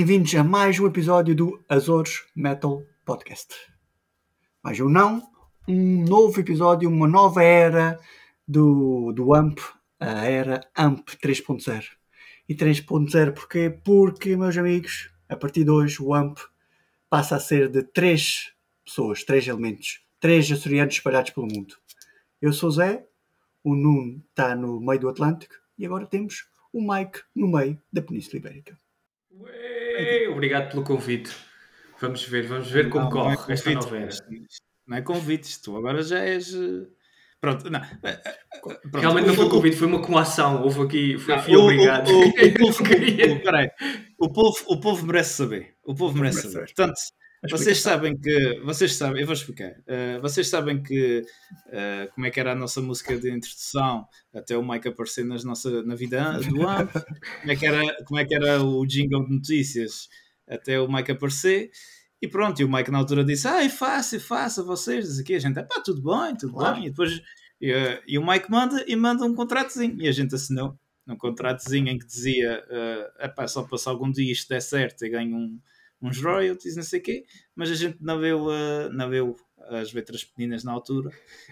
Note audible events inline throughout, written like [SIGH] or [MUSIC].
bem-vindos a mais um episódio do Azores Metal Podcast. Mais um não, um novo episódio, uma nova era do, do AMP, a era AMP 3.0. E 3.0 porquê? Porque, meus amigos, a partir de hoje o AMP passa a ser de três pessoas, três elementos, três açorianos espalhados pelo mundo. Eu sou o Zé, o Nuno está no meio do Atlântico e agora temos o Mike no meio da Península Ibérica. Ué, obrigado pelo convite. Vamos ver, vamos ver como Não, não é corre esta convite, era. isto Não é convites, tu agora já és. eh, Pronto, não. eh, eh, pronto. Realmente não foi convite, foi uma coação. Houve aqui, foi, fui o- obrigado. o- o [LAUGHS] povo- Queria. o- peraí. O povo, o povo merece saber. O povo merece saber. Portanto. Vocês sabem que. Vocês sabem, eu vou explicar. Eh, vocês sabem que. eh, como é que era a nossa música de introdução até o Mike aparecer nas nossa, na vida do [LAUGHS] AMP? Como é, que era, como é que era o jingle de notícias até o Mike aparecer? E pronto, e o Mike na altura disse: Ai, faça, faça vocês. Diz aqui a gente: pá, tudo bem, tudo Claro. bem. E depois e, eh, e o Mike manda e manda um contratozinho. E a gente assinou um contratozinho em que dizia: é pá, só se algum dia isto der certo e ganho um, uns royalties, não sei o quê. Mas a gente não viu, eh, não viu as letras pequeninas na altura.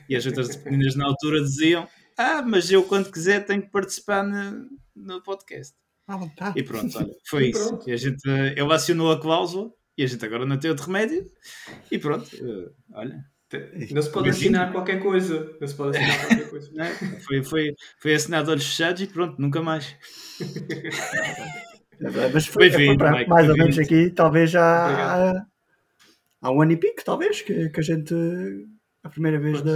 E as letras [LAUGHS] pequeninas na altura diziam: Ah, mas eu quando quiser tenho que participar no, no podcast. Vontade. E pronto, olha, [LAUGHS] foi E isso. pronto. E a gente, eh, ele acionou a cláusula e a gente agora não tem outro remédio. E pronto, eh, olha, Não se pode assinar qualquer coisa. Não se pode assinar [LAUGHS] qualquer coisa. né? foi, foi, foi assinado olhos fechados e pronto, nunca mais. Mas foi, foi para- Mike, mais ou menos aqui, talvez já há, há um ano e pico, talvez, que, que a gente. A primeira vez da.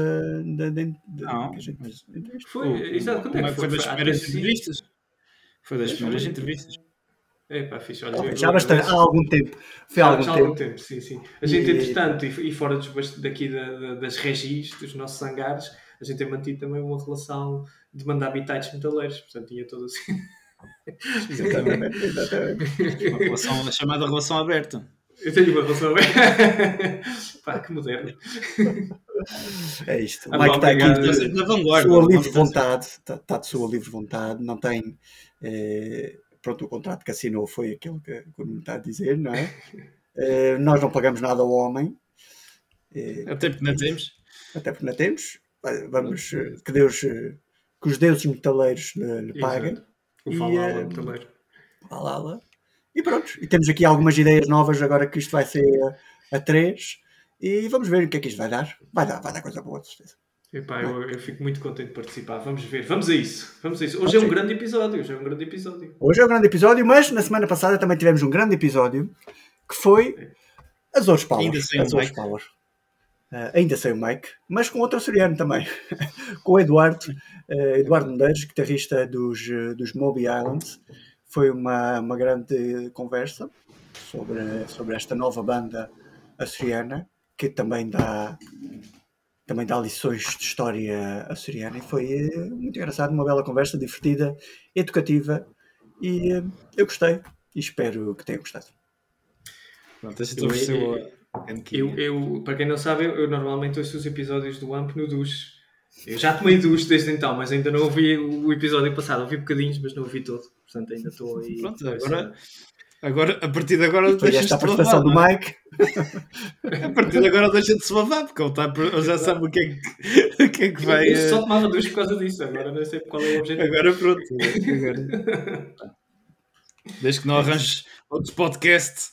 da, da, da- Não, que a gente, mas- Foi, exato, quando é que foi? foi? das primeiras entrevistas. Foi das primeiras entrevistas. É pá, fixe. Olha, Talvez, já há bastante, há algum tempo. Foi há Já, algum tempo. algum tempo, sim, sim. A gente, E- entretanto, e, fora dos, daqui da- da- das regis, dos nossos hangares, a gente tem mantido também uma relação de mandar bitites metaleiros. Portanto, tinha todo assim. [LAUGHS] Exatamente, [LAUGHS] exatamente. Uma relação, chamada relação aberta. Eu tenho uma relação. [LAUGHS] Pá, que moderno. É isto. O Ah, Mike está aqui de Na vanguarda. sua livre vontade. Está, está de sua livre vontade. Não tem. eh, pronto, o contrato que assinou foi aquilo que, que o Nuno está a dizer, não é? [LAUGHS] Eh, nós não pagamos nada ao homem. Eh, Até porque não temos. até porque não temos. Vamos, que Deus, que os deuses metaleiros lhe, lhe paguem. O E, Falala eh, metaleiro. Lá, lá, lá. E pronto. E temos aqui algumas ideias novas agora que isto vai ser a, a três. E vamos ver o que é que isto vai dar. Vai dar, vai dar coisa boa, de certeza. Epá, eu, eu fico muito contente de participar. Vamos ver. Vamos a isso. Vamos a isso. Hoje é um grande episódio. Hoje é um grande episódio. Hoje é um grande episódio, mas na semana passada também tivemos um grande episódio que foi Azores Power. Ainda sem o Azores Mike. Ah, ainda sem o Mike, mas com outro açoriano também, [LAUGHS] com o Eduardo, eh, Eduardo Medeiros, guitarrista dos, eh, dos Moby Islands. Foi uma, uma grande conversa sobre, sobre esta nova banda açoriana que também dá, também dá lições de história açoriana e foi muito engraçado, uma bela conversa, divertida, educativa e eh, eu gostei e espero que tenham gostado. Pronto, a gente Eu- eu- Eu, eu, para quem não sabe, eu, eu normalmente ouço os episódios do AMP no duche. Eu já tomei duche desde então, mas ainda não ouvi o episódio passado. Ouvi bocadinhos, mas não ouvi todo. Portanto, ainda estou aí. Pronto, agora, agora, a partir de agora Foi esta a babar, do é? Mike. [LAUGHS] A partir de agora deixa de se babar, porque ele, está, ele já sabe o que é que, o que, é que vai. Eu só eh, tomava duche por causa disso. Agora não sei qual é o objetivo. Agora pronto. Agora. [LAUGHS] Desde que não arranjes outro podcast.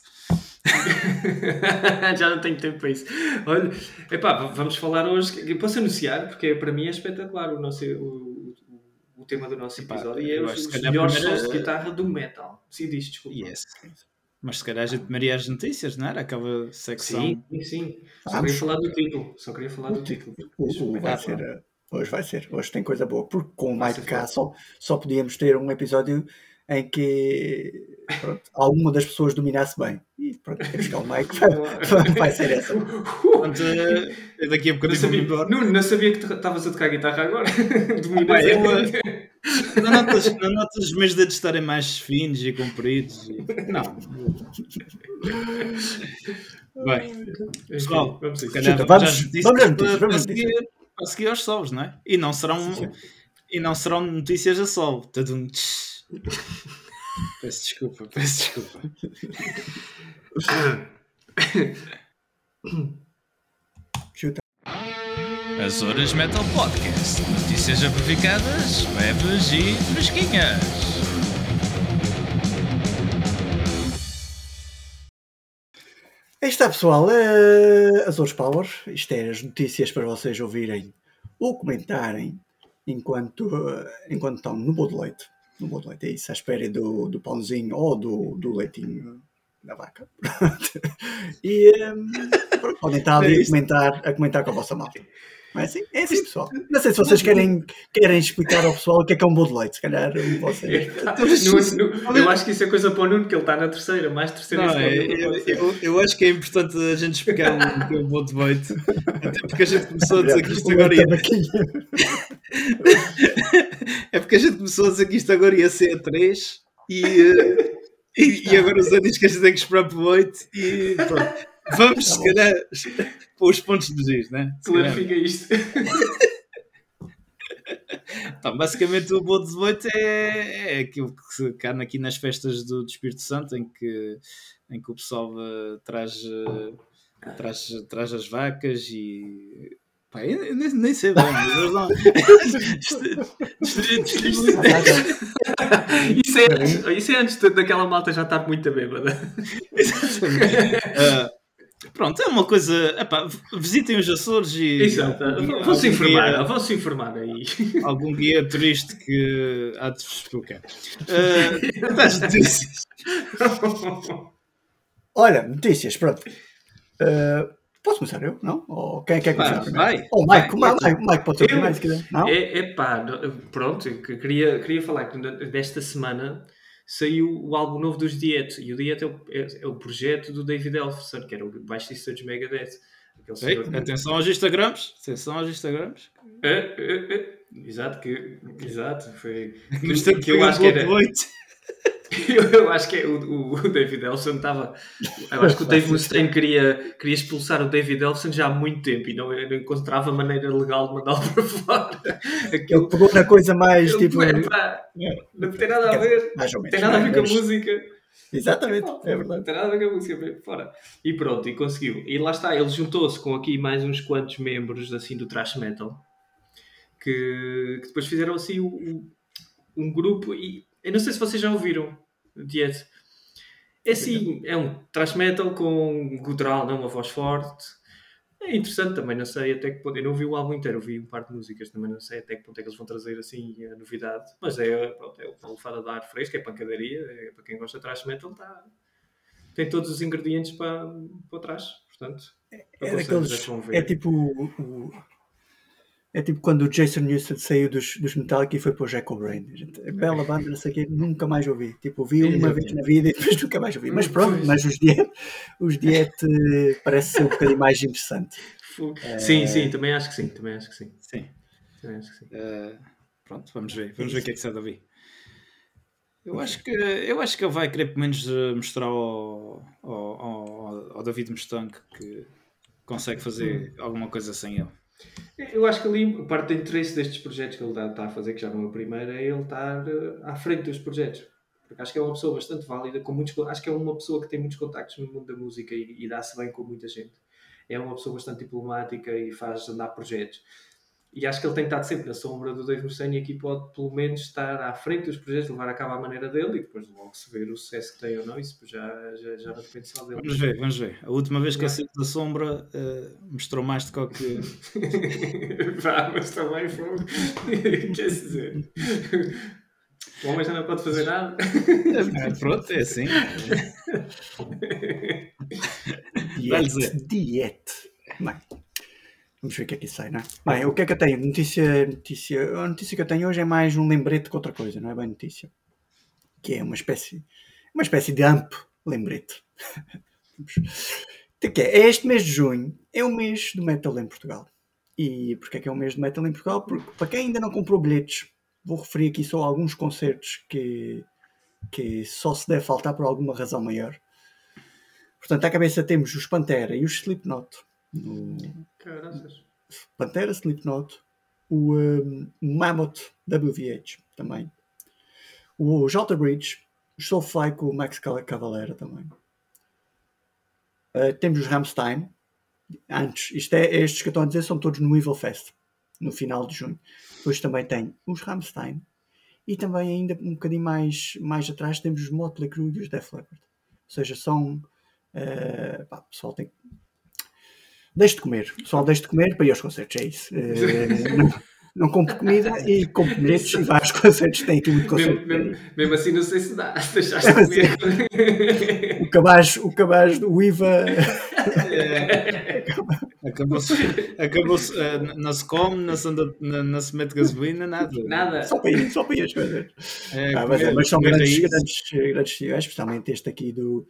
[LAUGHS] já não tenho tempo para isso. Olha, epá, vamos falar hoje. Eu posso anunciar, porque para mim é espetacular o, nosso, o, o, o tema do nosso Epá, episódio. E é os, os se melhores primeiro- sons de guitarra do metal. Sim, diz, desculpa. Yes. Mas se calhar a gente maria as notícias, não era? Aquela secção. Sim, sim, sim. Só Vamos. queria falar do título. Só queria falar do título. Vai Ah, ser, eh, hoje vai ser, hoje tem coisa boa, porque com o Vai Mike só, só podíamos ter um episódio em que pronto, alguma das pessoas dominasse bem. E pronto, temos cá o Mike, vai, vai ser essa. Uh, Portanto, eh, eu daqui a Não bocadinho vou-me sabia, não, não sabia que estavas a tocar guitarra agora. [LAUGHS] Dominas a- eh, Não notas, não notas os meus dedos estarem mais finos e compridos? E... Não. Bem, pessoal, Vamos a Chuta, vamos, vamos- notícias vamos para seguir, para seguir aos solos, não é? E não serão, Sim, sim. e não serão notícias a sol. Tadum, tch. [LAUGHS] Peço desculpa, peço desculpa. Chuta. Azores Metal Podcast. Notícias amplificadas, leves e fresquinhas. Aí está, pessoal. Uh, Azores Power. Isto é as notícias para vocês ouvirem ou comentarem enquanto, uh, enquanto estão no bolo de leite. De leite, é isso, à espera do, do pãozinho ou do, do leitinho da vaca. [LAUGHS] e um, pronto, podem estar ali É a isto. comentar, a comentar com a vossa malta. Não é assim? É assim, pessoal. Não sei se vocês querem, querem explicar ao pessoal o que é que é um bolo de leite. Se calhar um vocês. Epá, no- no- eu acho que isso é coisa para o Nuno, que ele está na terceira, mais terceira. Não, isso é, eu, eu, eu acho que é importante a gente explicar o que é o bom de leite. Até porque a gente começou a dizer que isto agora ia. [LAUGHS] [LAUGHS] É porque a gente começou a dizer que isto agora ia ser a 3 e, eh, e, e agora o Zé diz que a gente tem que esperar para o 8 e pronto. [LAUGHS] Vamos, Tá se bom. calhar, pôr os pontos de giz, né? Clarifica isto. [LAUGHS] Então, basicamente o bolo de 18 é, é aquilo que se carne aqui nas festas do, do Espírito Santo, em que, em que o pessoal eh, traz, eh, traz, traz as vacas e. Pá, eu nem, nem sei bem, mas eles não. [LAUGHS] Isso é, antes, isso é antes daquela malta já estar muito bêbada. Ah, pronto, é uma coisa. epá, visitem os Açores e. Exato. Vão-se informar, vão-se informar aí. Algum guia turista que há de vos explicar. Ah, das notícias. Olha, notícias, pronto. Uh, posso começar eu? Não? Ou quem é que quer começar Vai, primeiro? vai. Ou o Mike, Vai, o Mike, o Mike pode ser primeiro se quiser. Não? É, é pá, pronto, queria, queria falar que desta semana saiu o álbum novo dos Diet, e o Diet é o, é, é o projeto do David Elfson, que era o baixista dos Megadeth. Ei, atenção aos Instagrams. Atenção aos Instagrams. É, é, é. Exato, que, exato, foi. [LAUGHS] Que, tem que eu acho que era. [LAUGHS] Eu, eu acho que é, o, o David Elfson estava. Eu acho que o Dave Mustaine queria, queria expulsar o David Elfson já há muito tempo e não, não encontrava maneira legal de mandá-lo [LAUGHS] para fora. Aquilo. Ele pegou na coisa mais Ele, tipo. epá, não tem nada a ver. Mais ou Não menos. tem nada a ver com a música. Exatamente, é Não verdade. tem nada a ver com a música. Fora. E pronto, e conseguiu. E lá está, ele juntou-se com aqui mais uns quantos membros assim do thrash metal que, que depois fizeram assim o- um grupo. E eu não sei se vocês já ouviram Diet. É assim, é um thrash metal com um gutural, não uma voz forte. É interessante também, não sei até que ponto. Eu não vi o álbum inteiro, eu vi um par de músicas, também não sei até que ponto é que eles vão trazer assim a novidade. Mas é, pronto, é uma lefada de ar fresco, é pancadaria, é, para quem gosta de thrash metal, tá, tem todos os ingredientes para, para trás. Portanto, É aconselho, daqueles. É tipo. o- o- É tipo quando o Jason Newsted saiu dos, dos Metallica e foi para o Jack O'Brien. Gente, é Bela banda, não sei o quê, nunca mais ouvi. Tipo, ouvi uma vez na vida e depois [LAUGHS] nunca mais ouvi. Mas Hum, pronto, mas os Diet, os diet eh, parece ser um bocadinho mais interessante. Fu- Sim, sim, também acho que sim. Também acho que sim. Sim. Também acho que sim. Uh, pronto, vamos ver. Vamos ver o que é que sai daí. Eu acho que, eu acho que ele vai querer pelo menos mostrar ao, ao, ao, ao David Mustang que consegue fazer alguma coisa sem ele. Eu acho que ali parte do interesse destes projetos que ele está, a fazer, que já não é o primeiro, é ele estar eh, à frente dos projetos. Porque acho que é uma pessoa bastante válida, com muitos, acho que é uma pessoa que tem muitos contactos no mundo da música e, e dá-se bem com muita gente. É uma pessoa bastante diplomática e faz andar projetos. E acho que ele tem estado sempre na sombra do Dave Mustaine e aqui pode pelo menos estar à frente dos projetos, levar a cabo à maneira dele e depois logo se ver o sucesso que tem ou não, isso já, já, já não depende só dele. Vamos ver, vamos ver. A última vez que ele saiu da sombra uh, mostrou mais do que o que. [LAUGHS] Vá, mas também foi. [LAUGHS] Quer dizer. O homem já não pode fazer nada. Ah, Pronto, é assim. [LAUGHS] Dizer. Diet. Vamos ver o que é que isso sai, não é? Bem, o que é que eu tenho? Notícia, notícia, a notícia que eu tenho hoje é mais um lembrete que outra coisa, não é bem notícia. Que é uma espécie, uma espécie de amp lembrete. [LAUGHS] Então, que é, este mês de junho é o mês do metal em Portugal. E porquê é que é o mês do metal em Portugal? Porque para quem ainda não comprou bilhetes, vou referir aqui só alguns concertos que, que só se deve faltar por alguma razão maior. Portanto, à cabeça temos os Pantera e os Slipknot. No Pantera, Slipknot, o um, Mammoth WVH também, o Jalta Bridge, os Soulfly com o Max Cavalera também. Uh, temos os Ramstein. Antes, isto é, estes que eu estou a dizer são todos no Evil Fest, no final de junho. Depois também tem os Ramstein. E também ainda um bocadinho mais, mais atrás temos os Motley Crue e os Def Leppard. Ou seja, são... Uh, pá, pessoal tem... Deixe de comer. Pessoal, deixe de comer para ir aos concertos, é isso. Uh, não, não compro comida e compro bilhetes e vai aos concertos. Tem aqui muito Mesmo, concerto. mesmo, mesmo assim, não sei se dá. [LAUGHS] Deixaste de comer. O cabaz, o cabaz do IVA... Acabou-se, acabou-se eh, não se come, não se, anda, não, não se mete gasolina, nada. Nada. Só para ir, só para ir as coisas. É, Ah, mas, comer- mas são grandes, raiz. grandes, grandes festivais, especialmente este aqui do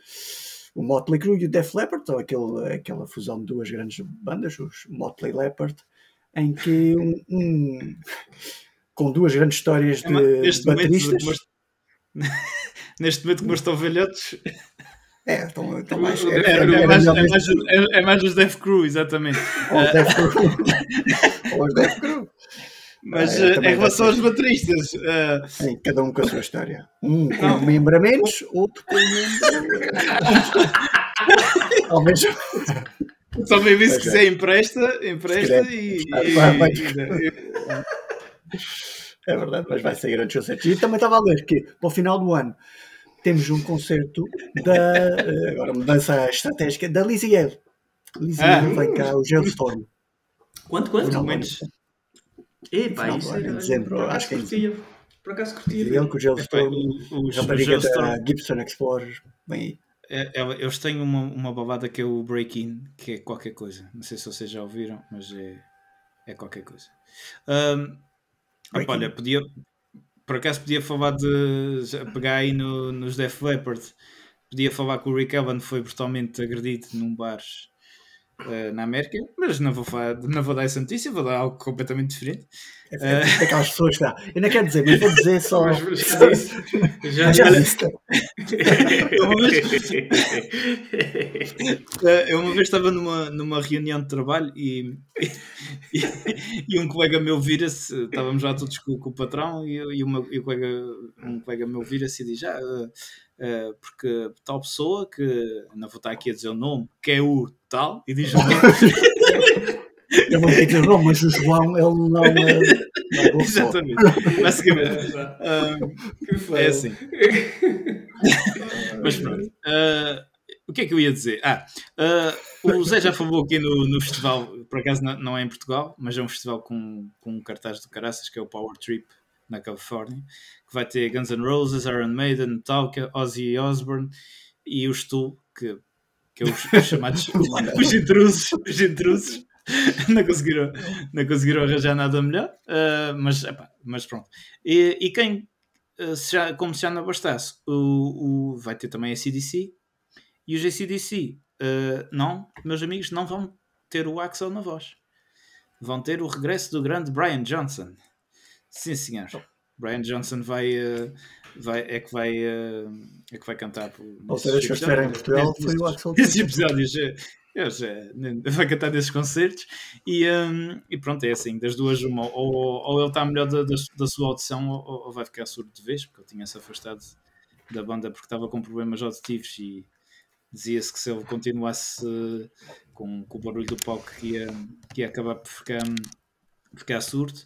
o Motley Crue e o Def Leppard, ou aquele, aquela fusão de duas grandes bandas, os Motley Leppard, em que um, um- [LAUGHS] com duas grandes histórias É de neste, momento, bateristas. como est- [LAUGHS] neste momento, como estão velhotes, É, estão, estão mais. É, é, é, é é, mais, é, mais, é- é mais os Def Crew, exatamente. ou os Def [LAUGHS] Crew. Ou os Def Crew. Mas é, eh, também em relação aos bateristas, eh, Sim, cada um com a sua história. Um com um membro a menos, outro com um membro. Talvez. [LAUGHS] só mesmo isso Pois se é. quiser empresta, empresta Se e, vai- vai- É verdade, mas vai sair antes do concerto. E também estava a ler que para o final do ano temos um concerto da eh, agora mudança estratégica da Lizzie L. Lizzie Ah. Vem cá o Geostorm. Quanto, quanto? Final do ano. momentos. Epá, Final do isso era. em dezembro, por acho acaso é curtia. Por acaso curtia. L com o. Os, os Rapariga da Gibson Explorer. Bem aí. é- é- eles têm uma, uma babada que é o break-in, que é qualquer coisa. Não sei se vocês já ouviram, mas é, é qualquer coisa. Ahm, opa, olha, podia, por acaso podia falar de pegar aí no- nos Def Leppard. Podia falar que o Rick Evan foi brutalmente agredido num bar eh, na América, mas não vou, falar, não vou dar essa notícia, vou dar algo completamente diferente. É, é, é aquelas pessoas que dá. Eu não quero dizer, mas vou dizer só. Mas já disse. [LAUGHS] Já, Já disse. Uma vez- Eh, Eu uma vez estava numa, numa reunião de trabalho e, [LAUGHS] e, e um colega meu vira-se, estávamos lá todos com, com o patrão e, e, uma, e o colega, um colega meu vira-se e diz: ah, eh, porque tal pessoa que não vou estar aqui a dizer o nome, que é o tal, e diz [LAUGHS] o nome. Eu vou dizer, não, mas o João, ele não. eh, não gostou. Exatamente. Basicamente. ah, Que feio. é assim. Mas pronto. Ah, o que é que eu ia dizer? Ah, ah, o Zé já falou aqui no, no festival, por acaso não, não é em Portugal, mas é um festival com, com um cartaz do caraças, que é o Power Trip, na Califórnia, que vai ter Guns N' Roses, Iron Maiden, Metallica, Ozzy Osbourne e os Tool, que, que é os, os chamados [LAUGHS] [LAUGHS] os intrusos, os intrusos. [LAUGHS] Não conseguiram, não conseguiram arranjar nada melhor, ah, mas, epá, mas pronto. E, e quem, Uh, se já- como se já não bastasse, o, o- vai ter também a CDC e os ACDC uh, não, meus amigos, não vão ter o Axel na voz. Vão ter o regresso do grande Brian Johnson. Sim, senhor. Brian Johnson vai, uh, vai, é, que vai, uh, é que vai cantar. por- A outra vez que eu em Portugal foi o Axel. [LAUGHS] Esses episódios eh, eu já, nem- [LAUGHS] vai cantar desses concertos e, hum, e pronto, é assim, das duas uma, ou, ou ele está melhor da, da, da sua audição ou, ou vai ficar surdo de vez, porque ele tinha-se afastado da banda porque estava com problemas auditivos e dizia-se que se ele continuasse eh, com, com o barulho do palco que ia, que ia acabar por ficar, ficar surdo.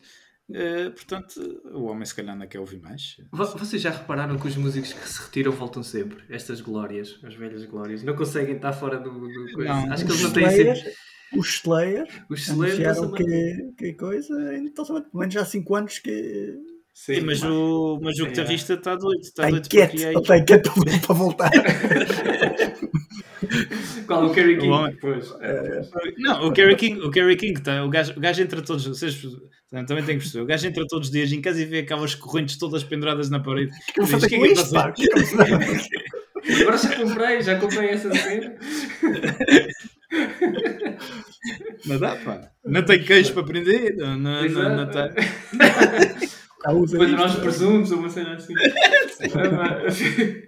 Eh, portanto, o homem se calhar não quer ouvir mais. Vo- Vocês já repararam que os músicos que se retiram voltam sempre? Estas glórias, as velhas glórias. Não conseguem estar fora do, do coisa. Não. Acho que eles não têm Slayer, sempre. os Slayer Os Slayer anunciaram que, que coisa, ainda estão pelo menos há 5 anos que Sim, mas, o, mas o É. guitarrista está doido, está doido ele está inquieto para voltar. Qual? O Kerry O King? homem- Pois. é. Não, o Kerry King, o Kerry King tá, o, gajo, o gajo entra todos, vocês também têm que perceber, o gajo entra todos os dias em casa e vê aquelas correntes todas penduradas na parede. que eu "O com que é que isto, pá? faço?" Agora já comprei, já comprei essa cena. Não dá, pá. Não tem queijo para prender, não, não, não, não tá. [LAUGHS] Depois isto. nós presumos uma cena assim. [LAUGHS] Ah.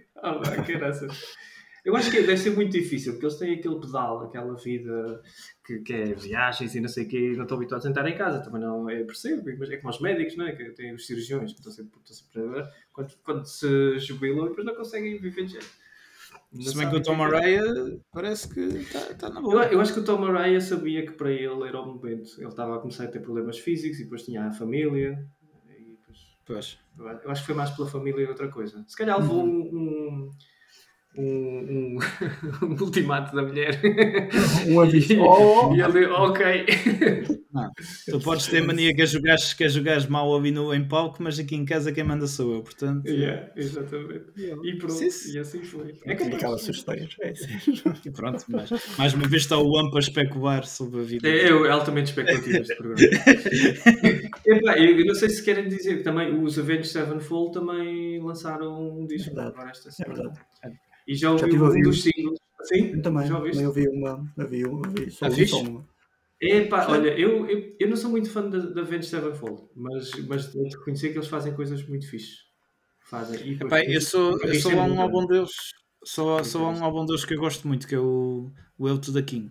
[LAUGHS] Ah, que graças. Eu acho que deve ser muito difícil, porque eles têm aquele pedal, aquela vida que, que é viagens e não sei o quê, e não estão habituados a sentar em casa, também não é percebo, mas é como os médicos, não é? Que têm os cirurgiões, que estão sempre, estão sempre a ver, quando, quando se jubilam, depois não conseguem viver de jeito. Não Se bem que o Tom é é. Araya parece que está tá na Eu, boa. eu acho que o Tom Araya sabia que para ele era o momento. Ele estava a começar a ter problemas físicos e depois tinha a família. Pois. eu acho que foi mais pela família e outra coisa. Se calhar levou um, um, um, um, um [LAUGHS] ultimato da mulher. Um aviso. E, Oh! e ele, ok. Tu podes ter mania que é jogares, que é jogares mal ali no, em palco, mas aqui em casa quem manda sou eu, portanto. Yeah, exatamente. E pronto, Sim, sim. e assim foi. É É que que aquelas histórias. É. E pronto, mas mais uma vez está o AMP a especular sobre a vida. É, é altamente especulativo este programa. [LAUGHS] Epá, eu, eu não sei se querem dizer que também os Avenged Sevenfold também lançaram um disco verdade. agora esta É semana. verdade. E já ouvi tive a um ouvir. dos singles. Sim? Eu também. Já ouviste? também ouvi uma. Ouvi, ouvi só Ah, ouvi fixe? só uma. Epá, olha, eu, eu, eu não sou muito fã da, da Avenged Sevenfold, mas, mas tenho de reconhecer que eles fazem coisas muito fixes. Fazem. E Epá, eu sou, eu sou um álbum deles. Só, só um álbum deles que eu gosto muito, que é o Will to the King.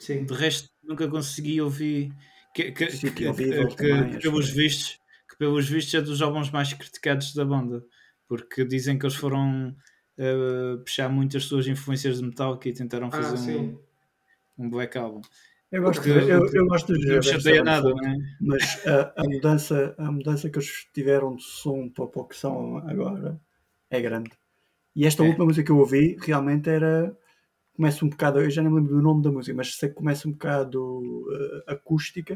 Sim. De resto, nunca consegui ouvir. Que, que, Sim, que, que- também, que pelos vistos, que pelos vistos é dos álbuns mais criticados da banda. Porque dizem que eles foram uh, puxar muito as suas influências de Metallica e tentaram Ah, fazer sim. um, um black album. Eu gosto, Porque- eu, eu gosto dos Não me Avenged chateia nada, Sevenfold, não é? mas a, a mudança, a mudança que eles tiveram de som para o que são agora é grande. E esta É. última música que eu ouvi realmente era. Começa um bocado, eu já não me lembro do nome da música, mas sei que começa um bocado eh, acústica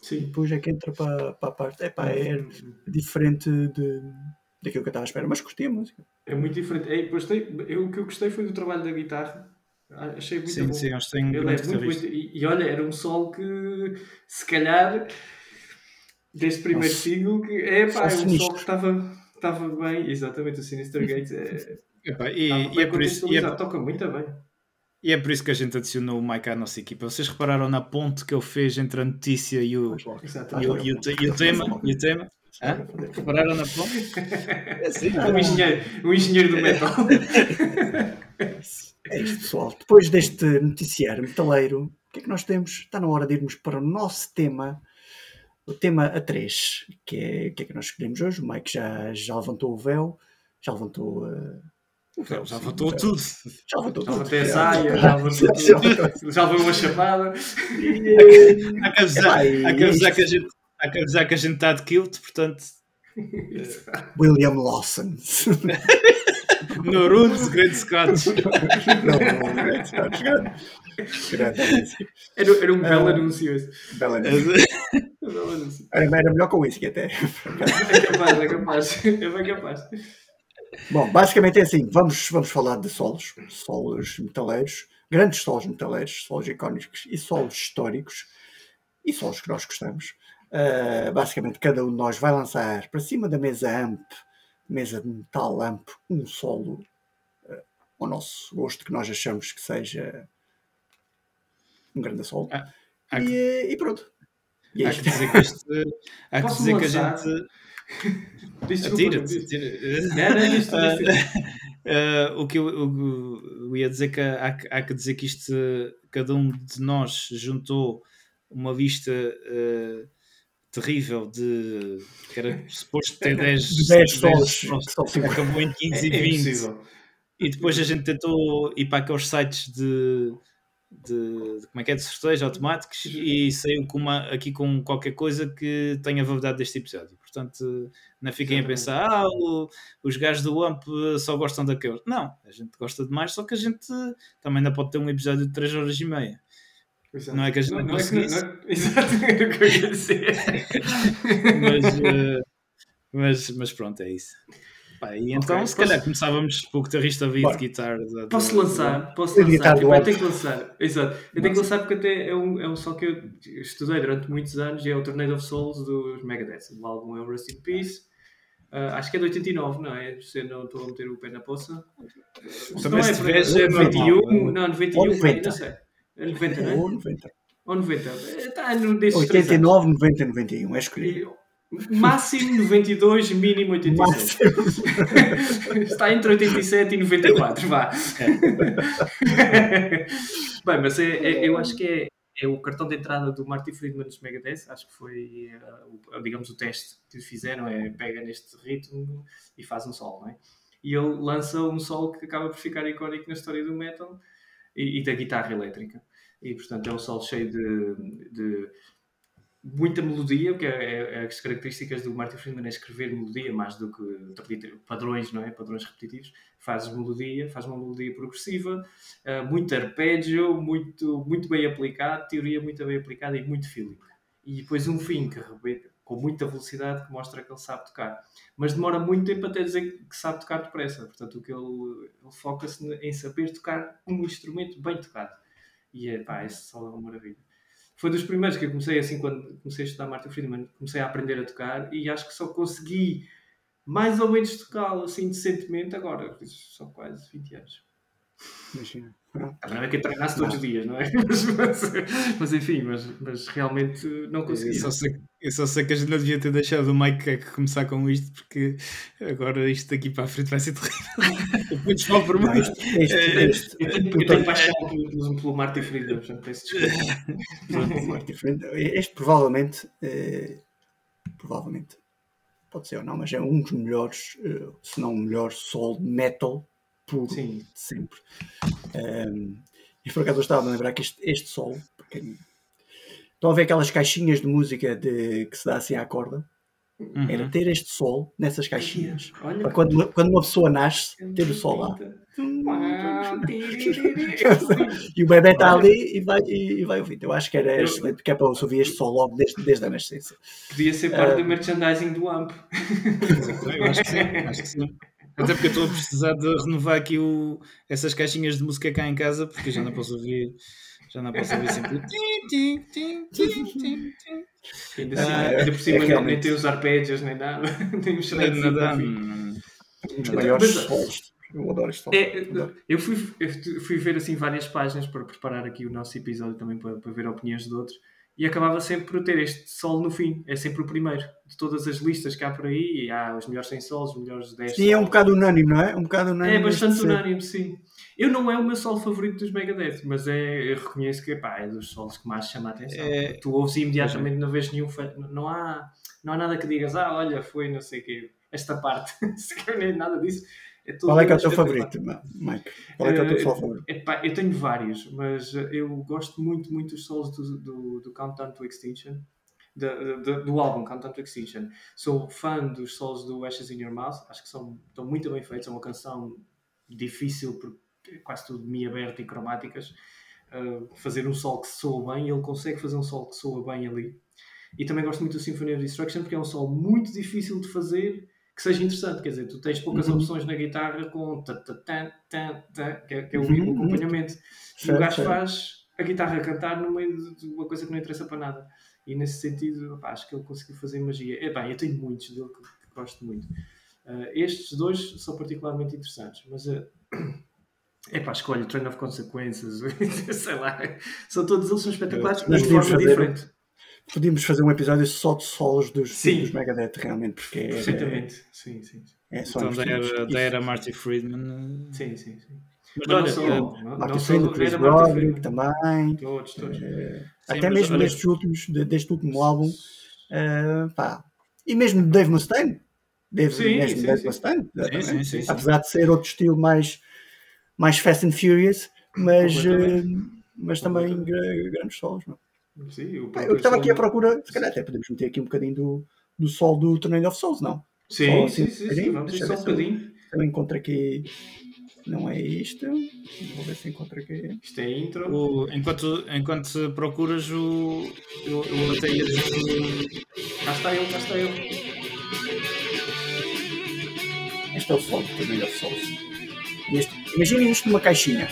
e Sim. depois é que entra para, para a parte. Epá, é diferente de, daquilo que eu estava à espera, mas curti a música. É muito diferente. É, gostei, eu, o que eu gostei foi do trabalho da guitarra. Ah, Achei muito Sim, bom. sim, eles têm um é grande muito, muito- e, e olha, era um solo que se calhar deste primeiro Nossa. single que é pá, é um solo que estava, estava bem, exatamente, o Sinister Gates é, Epá, e, e é por isso, e, é, toca muito bem. e é por isso que a gente adicionou o Mike à nossa equipa. Vocês repararam na ponte que ele fez entre a notícia e o, e o, e o, e o tema? E o tema? Hã? Repararam na ponte? [LAUGHS] É assim, Um engenheiro, um engenheiro do metal. [LAUGHS] É isto, pessoal. Depois deste noticiário metaleiro, o que é que nós temos? Está na hora de irmos para o nosso tema, o tema A3, que é o que é que nós escolhemos hoje. O Mike já, já levantou o véu, já levantou eh, o véu. Já véu. tudo. Já levantou Já tudo. levantei a saia, já levantei Já tudo. levantou. [LAUGHS] Já levei uma chapada. Que avisar isto- que a gente há que avisar que a gente está de kilt, portanto, [LAUGHS] William Lawson. [LAUGHS] no Roots, Great Scott. Não, grande, grande, grande anúncio. Era, era um belo Ah. anúncio esse. Belo anúncio. Um belo anúncio. Era, era melhor que o whisky até. É capaz, é capaz. É bem capaz. Bom, basicamente é assim, vamos, vamos falar de solos, solos metaleiros, grandes solos metaleiros, solos icónicos e solos históricos e solos que nós gostamos. Uh, basicamente, cada um de nós vai lançar para cima da mesa AMP, mesa de metal AMP, um solo uh, ao nosso gosto que nós achamos que seja um grande solo. Ah, há e, que- e pronto. E é Há que dizer que este. Há que dizer que a gente. [LAUGHS] Atira-te. atira- tu. [LAUGHS] Ah, o que eu, eu ia dizer que há, que- há que dizer que isto cada um de nós juntou uma lista ah, terrível de que era [LAUGHS] suposto ter 10 De 10 solos, que são cinco. acabou em 15 e É 20 impossível. e depois a gente tentou ir para aqueles sites de, de, de- como é que é de sorteios automáticos e saiu com uma, aqui com qualquer coisa que tenha validade deste episódio. Portanto não fiquem a pensar ah, o- os gajos do AMP só gostam daqueles. Não, a gente gosta de mais só que a gente também ainda pode ter um episódio de 3 horas e meia Exato. Não é que a gente não não é conseguisse. não é- [LAUGHS] Exato, era o que eu ia dizer. mas, eh, mas, mas pronto, é isso Pá, e então Ok, se posso- calhar começávamos pelo guitarrista lead Bora. guitarra da- Posso lançar? Posso lançar? Eu tenho que lançar. Exato. Eu tenho que lançar porque até é um, é um som que eu estudei durante muitos anos e é o Tornado of Souls dos Megadeth. O álbum é o Rust in Peace. Ah, acho que é de 89, não é? Se não estou a meter o pé na poça. Se Também não se é, tiveres, é é normal. 91, não, 91, Ou 90. não sei. É 90, não é? Ou 90. Ou 90. Está no desses três 89, 90, 91. É escolhido. Máximo 92, mínimo 87. Máximo. Está entre 87 e 94, vá. Bem, mas é, é- eu acho que é, é o cartão de entrada do Marty Friedman dos Megadeth. Acho que foi, eh, o- digamos, o teste que fizeram. É pega neste ritmo e faz um solo, não é? E ele lança um solo que acaba por ficar icónico na história do metal e, e da guitarra elétrica. E, portanto, é um solo cheio de, de muita melodia, que é, é as características do Martin Friedman é escrever melodia mais do que padrões, não é? Padrões repetitivos. Faz melodia, faz uma melodia progressiva, eh, muito arpeggio, muito, muito bem aplicado, teoria muito bem aplicada e muito feeling. E depois um fim que rebenta com muita velocidade que mostra que ele sabe tocar. Mas demora muito tempo até dizer que sabe tocar depressa. Portanto, o que ele, ele foca-se em saber tocar um instrumento bem tocado. E é pá, esse solo é uma maravilha foi dos primeiros que eu comecei assim quando comecei a estudar Martin Friedman, comecei a aprender a tocar e acho que só consegui mais ou menos tocá-lo assim decentemente agora, só quase 20 anos. Imagina. A não é que eu treinasse todos os dias, não é? [LAUGHS] Mas, mas- mas enfim, mas, mas realmente não Eu consegui. só, sei, eu só sei que a gente não devia ter deixado o Mike começar com isto, porque agora isto daqui para a frente vai ser terrível. [LAUGHS] Depois falo por mim. este, Eu tenho, eu paixão pelo, pelo Martin Friedman, portanto peço desculpa. [LAUGHS] Este provavelmente, eh, provavelmente, pode ser ou não, mas é um dos melhores, eh, se não o melhor soul metal puro Sim. sempre. Um, e por acaso eu estava a lembrar que este, este sol, porque estão a ver aquelas caixinhas de música de, que se dá assim à corda? Era Uhum. ter este sol nessas caixinhas. Olha, Para quando, uma- quando uma pessoa nasce, ter o sol lá. E o bebê está ali e vai, e, e vai ouvir. Eu acho que era excelente, porque é para ouvir este sol logo desde, desde a nascença. Podia ser parte Ah. do merchandising do AMP. [LAUGHS] Eu acho que sim, acho que sim. Até porque eu estou a precisar de renovar aqui o, essas caixinhas de música cá em casa, porque já não posso ouvir, já não posso ouvir sempre. Ainda, assim, Ah, ainda por cima é nem- nem tem os arpédios nem nada. [LAUGHS] tem os Não shreds nada, Um dos maiores. Eu adoro sol. É, eu fui, eu fui ver assim várias páginas para preparar aqui o nosso episódio também para, para ver opiniões de outros e acabava sempre por ter este sol no fim, é sempre o primeiro de todas as listas que há por aí, e há os melhores 100 solos, os melhores 10 Sim, é um bocado unânime, não é? Um bocado unânime. É bastante unânime, sim. Eu não é o meu solo favorito dos Megadeth, mas é, eu reconheço que pá, é dos solos que mais chama a atenção. É- Tu ouves imediatamente não vês nenhum. fa- Não há, não há nada que digas, ah, olha, foi não sei o quê, esta parte. [LAUGHS] Se calhar nem nada disso. É Qual é que é o teu favorito, Mike? Qual é que é o teu Eh, sol favorito? Epá, eu tenho vários, mas eh, eu gosto muito, muito dos solos do, do, do Countdown to Extinction, da- da- do álbum Countdown to Extinction. Sou fã dos solos do Ashes in Your Mouth, acho que são, estão muito bem feitos. É uma canção difícil, porque é quase tudo mi aberto e cromáticas. Uh, fazer um sol que soa bem, ele consegue fazer um sol que soa bem ali. E também gosto muito do Symphony of Destruction, porque é um sol muito difícil de fazer que seja interessante. Quer dizer, tu tens poucas Uhum. opções na guitarra com ta, ta, que é, que é o, Uhum, uhum. acompanhamento. E o gajo certo. faz a guitarra cantar no meio de- uma coisa que não interessa para nada. E nesse sentido, acho que ele conseguiu fazer magia. É bem, eu tenho muitos dele que, que gosto muito. Uh, estes dois são particularmente interessantes, mas uh, é pá, escolho Train of Consequences, [LAUGHS] sei lá, são todos eles são espetaculares, mas de forma diferente. Podíamos fazer um episódio só de solos dos, Sim. dos Megadeth, realmente, porque é, Perfeitamente, sim, sim. é só Então da era, da era Marty Friedman. eh, Sim, sim, sim. Mas olha, só, eh, não, Martin Friedman, Chris Roderick também. Todos, todos. Sim, até mesmo olha- destes últimos, de- deste último álbum. eh, pá. E mesmo Dave Mustaine. Dave, Sim, mesmo sim, Dave sim. Mustaine. Sim, sim, sim, sim. Apesar de ser outro estilo mais, mais Fast and Furious, mas, eh, mas também grandes solos. não? Sim, próprio Eu estava aqui à procura, se calhar até podemos meter aqui um bocadinho do, do sol do Tornado of Souls, não? Sim, Só sim, assim, sim, sim, bocadinho, vamos só um ver se eu- bocadinho. Eu encontro aqui. Não é isto. Vou ver se encontro aqui. Isto é intro. O- enquanto, enquanto procuras o. Eu, eu até ia dizer Cá está ele, cá está ele. Este é o sol do Tornado of Souls. Imaginem isto numa caixinha.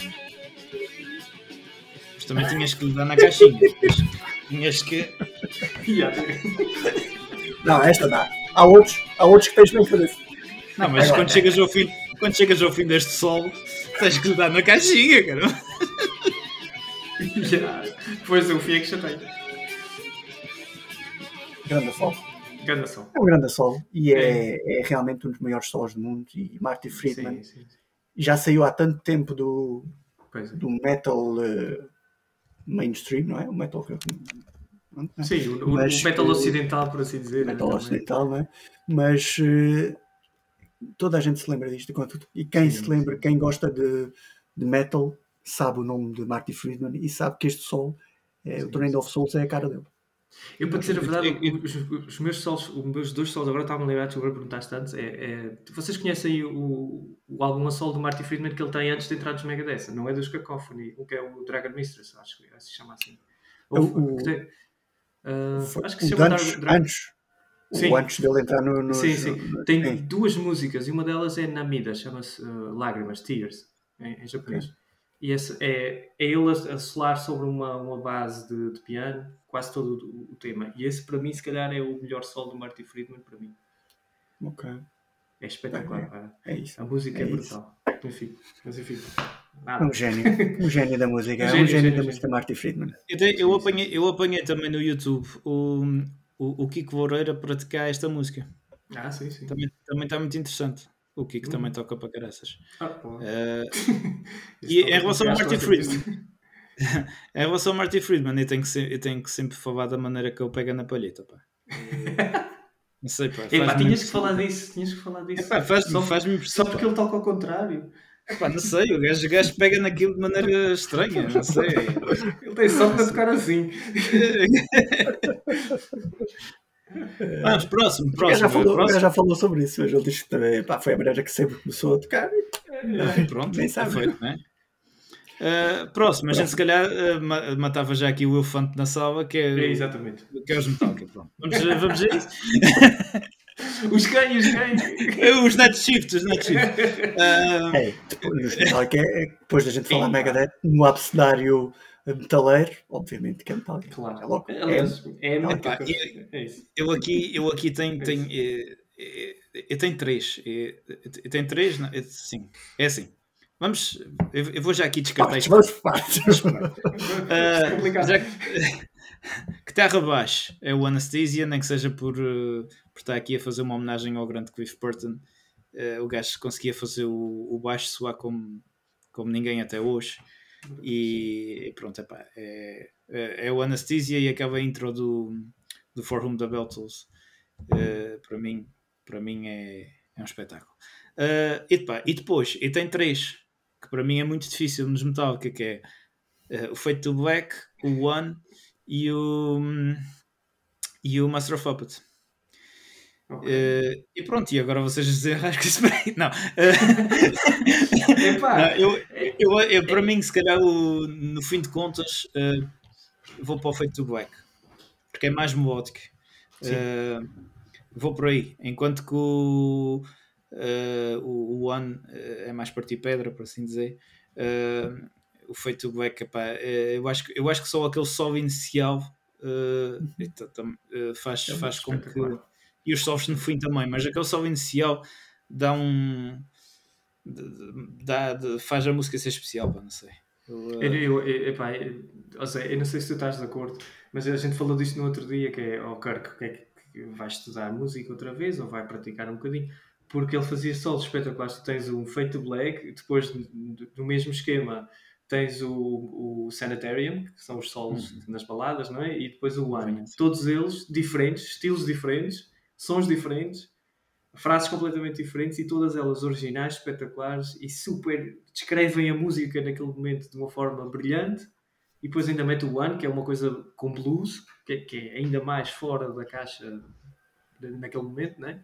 Mas também tinhas que lhe dar na caixinha. Tinhas que. Não, esta dá. Há outros, há outros que tens que fazer. Não, mas Agora. quando chegas ao fim, quando chegas ao fim deste sol, tens que lhe dar na caixinha, cara. Yeah. Pois o fio é que chateia. Grande sol. Grande som. É um grande solo e é, é realmente um dos maiores solos do mundo. E Marty Friedman Sim, sim. já saiu há tanto tempo do, Pois é. do metal eh, mainstream, não é? O metal que pronto, não é? Sim, o, o- Mas, o metal eh, ocidental, por assim dizer. metal né, ocidental, não é? Mas eh, toda a gente se lembra disto. E quem Sim, se lembra, sim. quem gosta de, de metal, sabe o nome de Marty Friedman e sabe que este sol, é, o Sim, Tornado of Souls, é a cara dele. Eu, para dizer a verdade, os, os meus solos, os meus dois solos, agora estava-me a lembrar, tu agora perguntaste antes, é, é- vocês conhecem o, o álbum a solo do Marty Friedman que ele tem antes de entrar nos Megadeth? Não é dos Cacophony, o que é o Dragon Mistress, acho que se chama assim. É o- que tem- Foi- acho que se o chama de antes, Dra- Dra- antes, Sim. o antes dele entrar no. nos- Sim, sim. no- Tem sim. duas músicas e uma delas é Namida, chama-se ah, Lágrimas, Tears, em, em japonês. E esse é, é ele a, a solar sobre uma, uma base de, de piano, quase todo o, o tema. E esse, para mim, se calhar, é o melhor solo do Marty Friedman, para mim. Ok, É espetacular, pá. é isso. A música é, É isso. brutal. Enfim, mas enfim. É Nada. [LAUGHS] um gênio, um gênio da música, é um Gênio, gênio, gênio, da gênio. música Marty Friedman. Eu, te- eu apanhei, eu apanhei também no YouTube o, o, o Kiko Loureiro a praticar esta música. Ah, sim, sim. Também, também está muito interessante. O Kiko Hum. também toca para caraças. Ah, Esse [LAUGHS] e em relação ao Marty Friedman? [LAUGHS] em relação ao Marty Friedman, eu tenho, que, eu tenho que sempre falar da maneira que ele pega na palheta. Pá. [LAUGHS] Não sei, pá. Epá, tinhas que falar disso, tinhas que falar disso. Epá, faz-me Só- faz-me Só porque pá. ele toca ao contrário. Epá, não sei, o gajo, o gajo pega naquilo de maneira estranha. Não sei. Ele tem sorte de tocar assim. Vamos, próximo, O gajo já próximo. falou, próximo. já falou sobre isso, mas ele disse que também pá, foi a maneira que sempre começou a tocar. Pronto, Nem sabe. feito, não é? Uh, próximo, a gente se calhar uh, ma- matava já aqui o elefante na sala, que é, É, exatamente. que é os Metallica. Pronto. Vamos, vamos a isso. [LAUGHS] Os ganhos, os ganhos. [LAUGHS] Os Night Shift, os Night Shift. Uh, É, depois, Metallica, é, depois da gente falar Sim. Megadeth, no abcedário metaleiro, obviamente que é Metallica. Claro. É logo. É, é, é, e- é isso. eu aqui, eu aqui tenho, tenho, eh, eh, eu tenho três. Eh, Eu tenho três, não, eh, sim. É assim. Vamos, eu eu vou já aqui descartar isto. vamos partes. [LAUGHS] É complicado. já que, [LAUGHS] que terra abaixo é o Anesthesia, nem que seja por, eh, por estar aqui a fazer uma homenagem ao grande Cliff Burton. Eh, o gajo conseguia fazer o, o baixo soar como, como ninguém até hoje. E pronto, epá, é, é, é o Anesthesia e aquela intro do, do For Whom the Bell Tolls. Eh, para mim, para mim é, é um espetáculo. Eh, e, epá, e depois, e tem três que para mim é muito difícil nos Metallica, que é eh, o Fate to Black, o One e o, e o Master of Puppets. Ok. Eh, e pronto, e agora vocês [LAUGHS] desenrascam-se bem. Não. [LAUGHS] Epá, Não, eu, eu, eu- para mim, se calhar, o- no fim de contas, eh, vou para o Fate to Black porque é mais melódico. Eh, vou por aí. Enquanto que o, eh, o, One é mais partir pedra, por assim dizer. O Fate to Black, epá, eu, acho, que- eu acho que só aquele solo inicial faz, É faz com que. E os solos no fim também, mas aquele solo inicial dá um. De- de- dá, de- faz a música ser especial, pá, não sei. Eu, eh, Eu, eu, eu, epá, eu, ou seja, eu não sei se tu estás de acordo, mas a gente falou disto no outro dia, que é, oh Kirk, que é que vai estudar música outra vez, ou vai praticar um bocadinho, porque ele fazia solos espetaculares. Tu tens um Fate Black, depois do, mesmo esquema tens o, o Sanitarium, que são os solos Uhum. nas baladas, não é? E depois o One. Todos eles diferentes, estilos diferentes, sons diferentes, frases completamente diferentes e todas elas originais, espetaculares e super descrevem a música naquele momento de uma forma brilhante. E depois ainda mete o One, que é uma coisa com blues, que é, que é ainda mais fora da caixa naquele momento, né?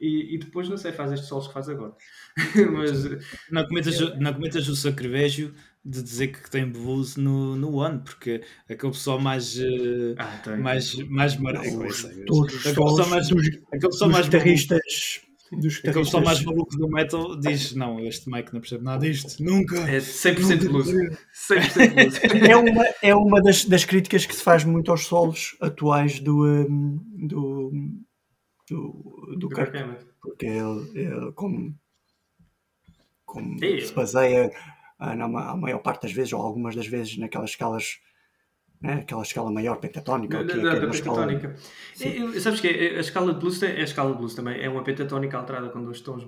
E, e depois, não sei, faz estes solos que faz agora. [LAUGHS] Mas Não cometas, não cometas o sacrilégio de dizer que tem blues no, no One, porque aquele pessoal mais. eh, Ah, tem. mais, mais mar... Não, eu os- todos os Aquele pessoal solos mais, dos, aquele pessoal mais guitarristas. Dos aquele pessoal mais maluco do metal diz: Não, este Mike não percebe nada disto, nunca. É 100% Nunca- blues. 100% blues. É uma, é uma das, das críticas que se faz muito aos solos atuais do, um, do, do, do Kirk. Porque ele, ele como, como É. se baseia na ma- a maior parte das vezes, ou algumas das vezes, naquelas escalas né? aquela escala maior pentatónica. Da, que é escala- pentatónica. É, eu- sabes que é, a escala de blues é a escala de blues também, é uma pentatónica alterada com dois tons,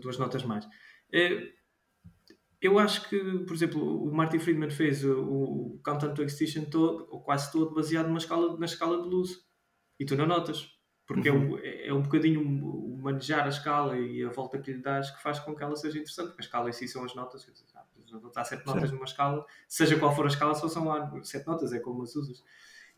duas notas mais. É, eu acho que, por exemplo, o Martin Friedman fez o, o Countdown to Extinction todo, ou quase todo, baseado numa escala, na escala de blues. E tu não notas. Porque Uhum. é, um, é um bocadinho o manejar a escala e a volta que lhe dás que faz com que ela seja interessante. Porque a escala em si são as notas. Quer dizer, ah, Há sete notas numa escala, seja qual for a escala, só são lá sete notas, é como as usas.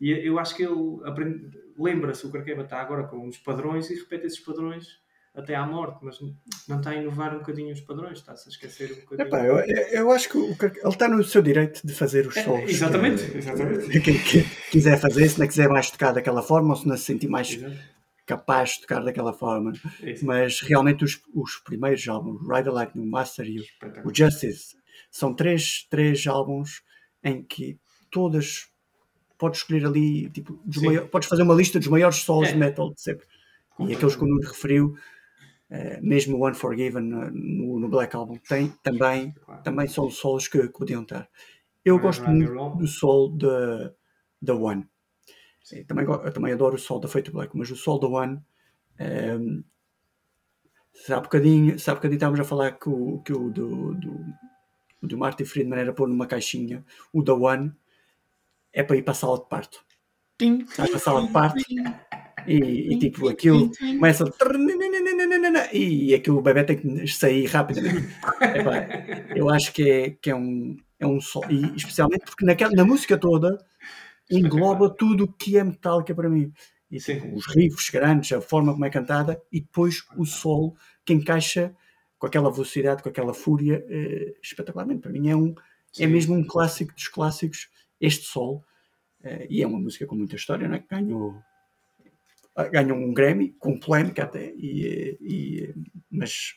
E eu acho que ele aprende, lembra-se, o Carquema está agora com uns padrões e repete esses padrões até à morte, mas não está a inovar um bocadinho os padrões, está-se a esquecer um bocadinho. Epá, eu, eu acho que o ele está no seu direito de fazer os É, solos. exatamente, que- exatamente. Quem que quiser fazer, se não quiser mais tocar daquela forma ou se não se sentir mais Exato. capaz de tocar daquela forma. É isso. Mas realmente os, os primeiros álbuns, Ride the Lightning, o Master e o Justice, são três, três álbuns em que todas podes escolher ali, tipo, dos Sim. maior- podes fazer uma lista dos maiores solos É. de metal de sempre. E aqueles que o Nuno referiu, eh, mesmo o Unforgiven no, no- no Black Album, tem também, Claro. também são solos que, que podiam estar. Eu gosto muito do sol da da One. Sim, também, eu também adoro o sol da Fate Black, mas o sol da One. ehm, se há bocadinho, se há bocadinho estávamos a falar que o, que o do, do, o do Martin Friedman era pôr numa caixinha, o da One é para ir para a sala de parto. Tim, Vais para a sala de parto e, e, tipo aquilo começa a... e aquilo o bebê tem que sair rapidamente. [LAUGHS] Epá, eu acho que é, que é um é um sol, e especialmente porque naquela, na música toda engloba tudo o que é metálica para mim. E, tipo, os riffs grandes, a forma como é cantada e depois o sol que encaixa com aquela velocidade, com aquela fúria, eh, espetacularmente. Para mim é um é mesmo um clássico dos clássicos, este sol. Eh, e é uma música com muita história, não é? Que ganhou, ah, ganhou um Grammy, com polémica até, e, eh, e, mas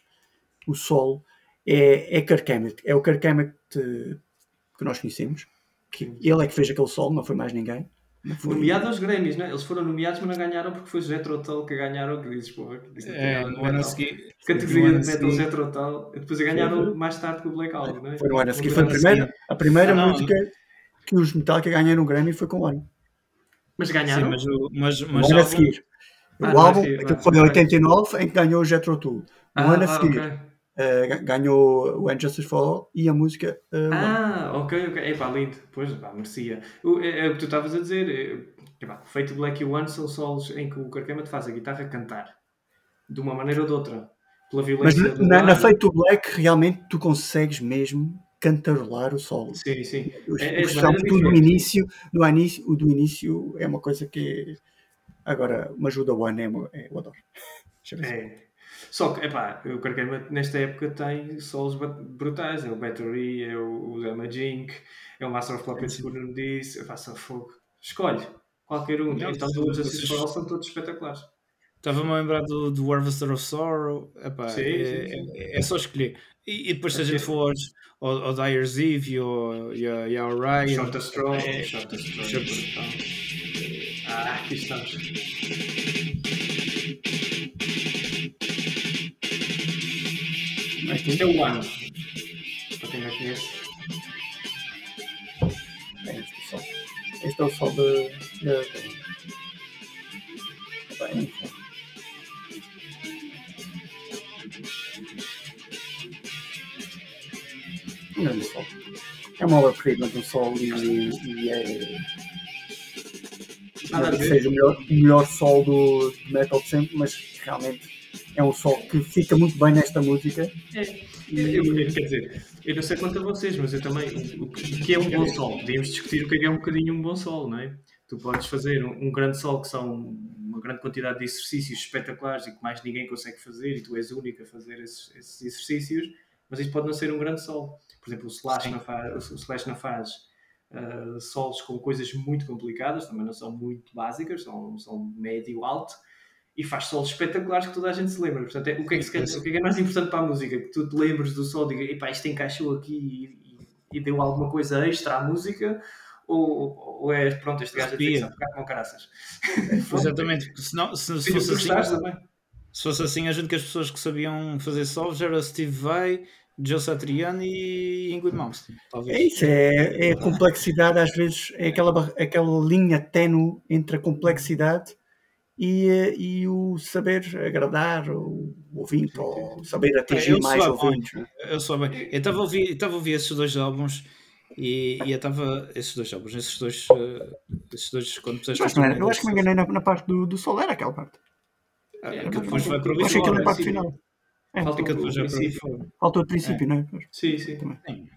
o sol é, é Kirk Hammett, é o Kirk Hammett que nós conhecemos, que ele é que fez aquele sol, não foi mais ninguém. Não foi- Nomeado aos Grammys, né? Eles foram nomeados, mas não ganharam porque foi Jethro Tull que ganharam, que dizes, pô, que não É, no ano a metal. seguir. Categoria ano de a metal Tull. Depois ganharam mais tarde que o Black Album, não é? Foi no ano a seguir, foi a ano a primeira, a primeira Ah, não. música que os Metallica ganharam um Grammy foi com o ano. Mas Sim, ganharam? mas, o- mas, mas ano a álbum- seguir. Ah, o não é álbum, seguir, aquilo vai, foi em vai. 89, em que ganhou o Jethro Tull. No Ah, ano a ah, seguir, ok. eh, ga- ganhou o Injustice for All e a música One. Ah, ok, ok. Epá, lindo. Pois, pá, merecia. O, é, é o que tu estavas a dizer. É, epá, feito Black e One são solos em que o Carquema te faz a guitarra cantar. De uma maneira ou de outra. Pela Mas violência do na, na ar. Fate to Black, realmente tu consegues mesmo cantarolar o solo. Sim, sim. Os- É- é de especialmente maneira o do início, do início, o do início é uma coisa que agora, mas o da One é, uma- é, eu adoro. [LAUGHS] Deixa eu ver se- É. Só que, epá, o Carquema nesta época tem solos brutais. É o Battery, é o, o Jink, é o Master of Puppets, Sim. como disse. Só fogo. Escolhe. Qualquer um. Não, então, todos esses solos são todos espetaculares. Estava-me a lembrar do, do Harvester of Sorrow. Epá, Sim, é, sim, sim. é- é só escolher. E, e depois, se a É gente for ao, ao Dyer's Eve e ao, e ao, e ao Ryan. Short é- Short. Ah, aqui estamos. Este é o One. Para quem não conhece. é este, o sol. este é o sol de. de- Bem, enfim. Um grande sol. É uma obra-prima do sol e, e é. Nada é que seja o melhor, o melhor sol do metal de sempre, mas realmente é um sol que fica muito bem nesta música. É, eu, eu- quer dizer, eu não sei quanto a vocês, mas eu também. O, o que é um bom sol? Podíamos discutir o que é, que é um bocadinho um bom sol, não é? Tu podes fazer um, um grande sol que são uma grande quantidade de exercícios espetaculares e que mais ninguém consegue fazer e tu és único a fazer esses, esses exercícios, mas isso pode não ser um grande sol. Por exemplo, o Slash não faz, o Slash não faz ah, solos com coisas muito complicadas, também não são muito básicas, são, são médio-alto, e faz solos espetaculares que toda a gente se lembra. Portanto, é- o, que é que, se o que é que é mais importante para a música? Que tu te lembres do sol e diga, epá, isto encaixou aqui e, e- e deu alguma coisa extra à música, ou, ou é, pronto, este gajo dizer que tocar com caraças. [LAUGHS] Exatamente, porque senão, se, se Se fosse assim, também. se fosse assim, a gente que as pessoas que sabiam fazer solos era Steve Vai Joe Satriani e Ingrid Malmsteen, talvez. É isso, é, é a complexidade, às vezes, é aquela, aquela linha ténue entre a complexidade e, e o saber agradar o ouvinte, ou saber atingir É, eu mais ouvintes. né? Eu sou bem. Eu estava a ouvir, estava a ouvir esses dois álbuns e, e eu estava. Esses dois álbuns, esses dois. eh, esses dois quando puseste acho, que não era- Tornado eu acho que me enganei na, na parte do, do sol, era aquela parte. Ah, É, mas depois vai para o achei que na parte sim. final. É, Falta Fica o depois para o faltou o princípio, não é? Sim, sim. Sim.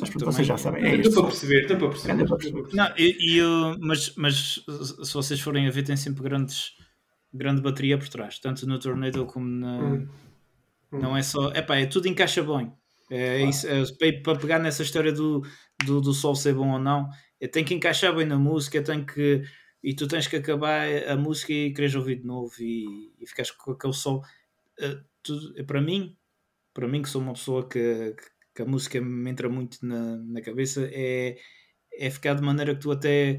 Mas Também- vocês já sabem, é isto. para perceber, deu para perceber. Não, e, e eu- mas, mas se vocês forem a ver, tem sempre grandes, grande bateria por trás, tanto no Tornado como na. Hum. Não é só. Epá, é tudo encaixa bem. É, Claro. isso, é, para- pegar nessa história do, do, do sol ser bom ou não, é, tem que encaixar bem na música, tem que. E tu tens que acabar a música e queres ouvir de novo e, e ficares com aquele sol. Eh, tudo- é para mim, para mim que sou uma pessoa que, que a música me entra muito na, na cabeça, é, é ficar de maneira que tu até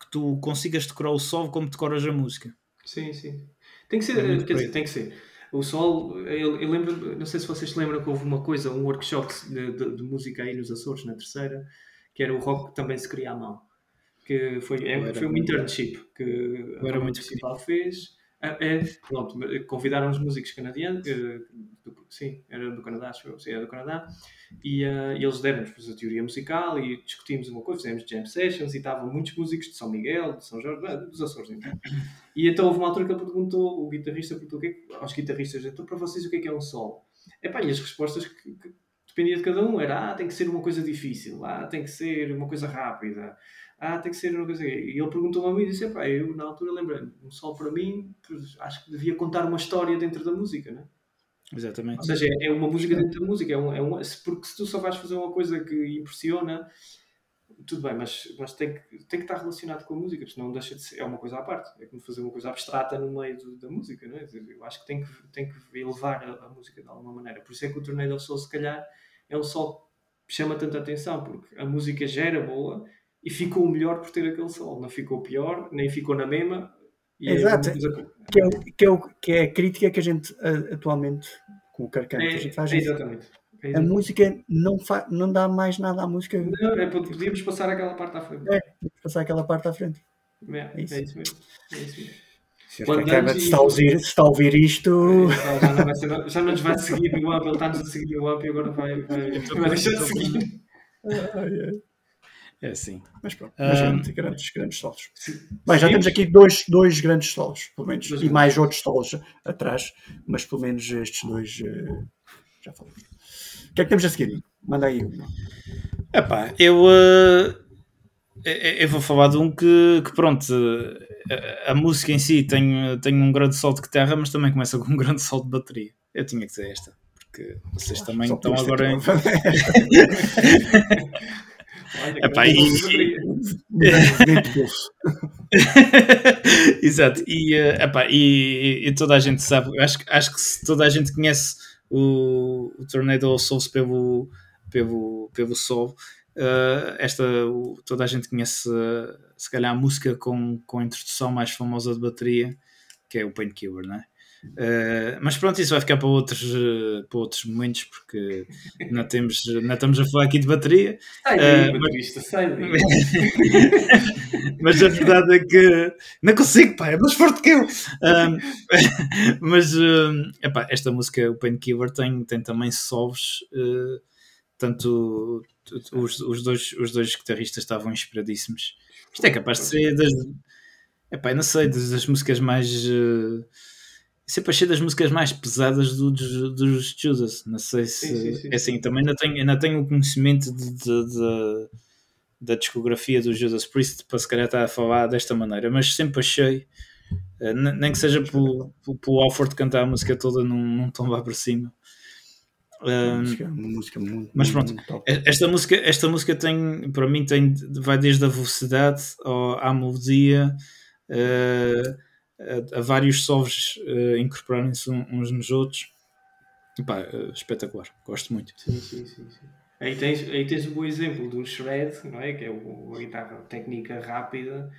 que tu consigas decorar o sol como decoras a música. Sim, sim. Tem que ser, É quer dizer, tem que ser. O sol, eu, eu lembro, não sei se vocês se lembram que houve uma coisa, um workshop de, de- de música aí nos Açores, na terceira, que era o rock que também se cria à mão. Que foi, é- foi muito- internship que a Câmara muito Municipal fez. Ah, É, pronto, convidaram os músicos canadianos, eh, sim, era do Canadá, acho eu, sim, era do Canadá, e, eh, e eles deram-nos a teoria musical e discutimos uma coisa, fizemos jam sessions e estavam muitos músicos de São Miguel, de São Jorge, dos Açores, então. E então houve uma altura que ele perguntou, o guitarrista perguntou o que é aos guitarristas, então para vocês o que é que é um sol? Epá, e as respostas que, que dependia de cada um era, ah, tem que ser uma coisa difícil, ah, tem que ser uma coisa rápida, ah, tem que ser uma coisa... E ele perguntou a mim e disse, epá, eu na altura lembrei-me, um sol para mim, acho que devia contar uma história dentro da música, não é? Exatamente. Ou seja, é uma música dentro da música, é um, é um, porque se tu só vais fazer uma coisa que impressiona, tudo bem, mas, mas tem, que, tem que estar relacionado com a música, senão deixa de ser, é uma coisa à parte, é como fazer uma coisa abstrata no meio do- da música, não é? Eu acho que tem que, tem que elevar a, a música de alguma maneira, por isso é que o Tornado of Soul, se calhar, é um sol que chama tanta atenção, porque a música já era boa e ficou melhor por ter aquele sol, não ficou pior, nem ficou na mesma. E é Exato. coisa- Que é, o- que, é o- que é a crítica que a gente atualmente, com o carcante, É, a gente faz é isso. exatamente. É A música não, fa, não dá mais nada à música. Não, é, podíamos passar aquela parte à frente. É, passar aquela parte à frente. É, É é isso. isso mesmo. É isso mesmo. Se antes- está a ouvir, se está a ouvir isto. Já, já não vai ser- já não nos vai seguir no AMP, ele está-nos a seguir no AMP e agora vai, vai, vai deixar de seguir. É assim. Mas pronto, mas Ah. grandes, grandes, grandes solos. Sim. Bem, já temos aqui dois, dois grandes solos, pelo menos, Dois e mais outros solos atrás, mas pelo menos estes dois eh, já falamos. O que é que temos a seguir? Manda aí. um. Epá, eu, eh, eu- vou falar de um que, que pronto, a, a música em si tem, tem um grande sol de guitarra, mas também começa [LAUGHS] com um grande sol de bateria. Eu tinha que dizer esta, porque vocês também Só estão ter agora em. [LAUGHS] Olha, Epá, grande e-. [LAUGHS] [LAUGHS] Exato, e, eh, epá, e, e toda a gente sabe, acho, que- acho que se toda a gente conhece o, o Tornado of Souls pelo, pelo, pelo Sol, eh, esta, o- toda a gente conhece eh, se calhar a música com, com a introdução mais famosa de bateria, que é o Painkiller, não é? Eh, mas pronto, isso vai ficar para outros, eh, para outros momentos, porque não, temos, não estamos a falar aqui de bateria, Sai Eh, daí, baterista, sai daí. mas a verdade é que não consigo, pá, é mais forte que eu. [LAUGHS] Mas epá, esta música, o Painkiller, tem, tem também solos. tanto os, os, dois, os dois guitarristas estavam inspiradíssimos. Isto é capaz de ser das. Epá, não sei, das, das músicas mais. Sempre achei das músicas mais pesadas do- dos, dos Judas. Não sei se. Sim, sim, sim. É assim, também ainda tenho, ainda tenho o conhecimento de- de- de- da discografia do Judas Priest para se calhar estar a falar desta maneira, mas sempre achei, eh, ne- nem que seja pelo, pelo, Alford cantar a música toda num, num tom lá para cima. Um, música- uma música muito. mas pronto. muito esta música, esta música tem, para mim, tem, vai desde a velocidade ao, à melodia, eh, a, a vários solos eh, incorporarem-se um- uns nos outros. Epá, eh, espetacular, gosto muito. Sim, sim, sim. sim. Aí, tens, aí tens o bom exemplo do shred, não é? que é o, a guitarra técnica rápida,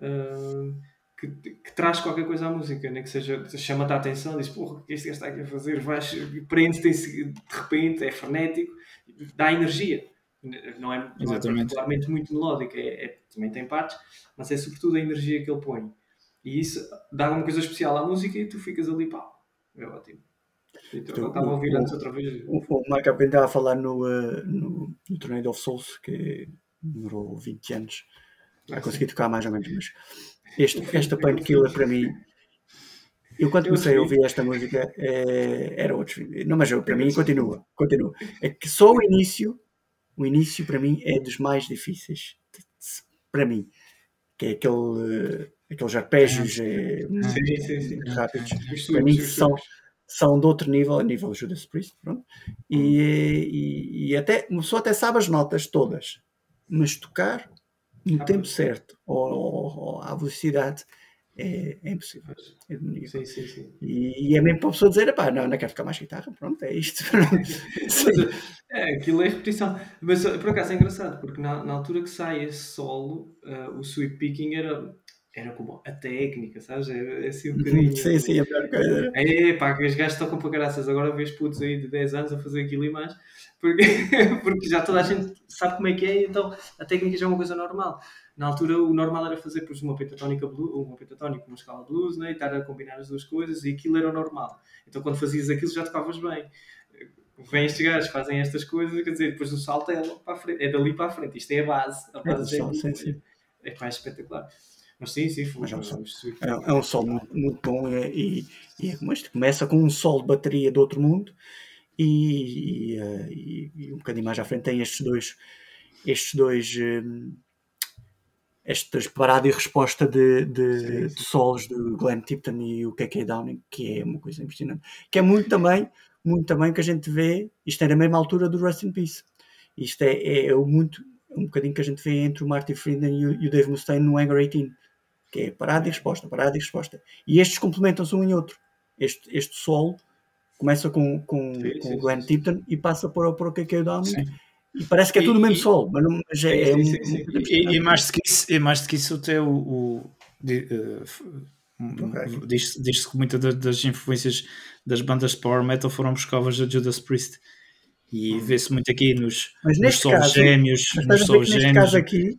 ah, que, que traz qualquer coisa à música, nem que seja, chama-te a atenção, diz, porra, o que este gajo está aqui a fazer? Vais, prende-te de repente, é frenético, dá energia. Não é, não é particularmente muito melódica, é, é, também tem partes, mas é sobretudo a energia que ele põe. E isso dá uma coisa especial à música e tu ficas ali, pá, é ótimo. Então, estava a ouvir antes outra vez. O, o Marco estava a falar no, uh, no, no Tornado of Souls, que demorou 20 anos a conseguir tocar mais ou menos, mas este, esta Painkiller para mim, eu quando comecei a ouvir esta música é, era outro. Não, mas eu, para mim continua, continua. É que só o início, o início para mim é dos mais difíceis. Para mim. Que é aquele, aqueles arpejos é, sim, sim, sim. rápidos. Para mim são, são de outro nível, a nível Judas Priest, pronto. E, e, e até, uma pessoa até sabe as notas todas, mas tocar no tempo certo ou, ou, ou à velocidade é, é impossível. É sim, sim, sim. E, e, é mesmo para a pessoa dizer: pá, não, não quero tocar mais guitarra, pronto, é isto. [LAUGHS] [LAUGHS] é, aquilo é repetição. Mas por acaso é engraçado, porque na, na altura que sai esse solo, uh, o sweep picking era era como a técnica, sabes? É, é assim um bocadinho. sim, sim, a pior coisa. É, pá, que os gajos tocam para graças. Agora vês putos aí de 10 anos a fazer aquilo e mais, porque, [LAUGHS] porque já toda a gente sabe como é que é, então a técnica já é uma coisa normal. Na altura, o normal era fazer por uma pentatónica blues, uma pentatónica, uma escala blues, né? e estar a combinar as duas coisas, e aquilo era o normal. Então quando fazias aquilo já tocavas bem. Vêm estes gajos, fazem estas coisas, quer dizer, depois o salto é, para a frente, é dali para a frente. Isto é a base. A base é, é, é, é espetacular. Mas sim, sim, foi, é, um sol, é, é, um sol muito, muito bom e, e, e é como este. Começa com um sol de bateria de outro mundo e, e, eh, e, um bocadinho mais à frente tem estes dois estes dois um, estas parada e resposta de, de, sim, sim. de solos de Glenn Tipton e o KK Downing que é uma coisa impressionante que é muito também muito também que a gente vê isto é na mesma altura do Rest in Peace isto é, é, é muito um bocadinho que a gente vê entre o Marty Friedman e o, e o Dave Mustaine no Anger 18 que é parada e resposta, parada e resposta. E estes complementam-se um em outro. Este, este solo começa com, com, sim, com sim, o Glenn sim, Tipton e passa para, para o KK Downing. E parece que é tudo o mesmo solo, mas, não, mas é, é um, e, e, mais do que isso, e mais do que isso até o, o de, uh, okay. diz-se diz que muitas das influências das bandas de power metal foram buscadas da Judas Priest e hum. vê-se muito aqui nos, mas nos solos gêmeos nos solos gêmeos. caso aqui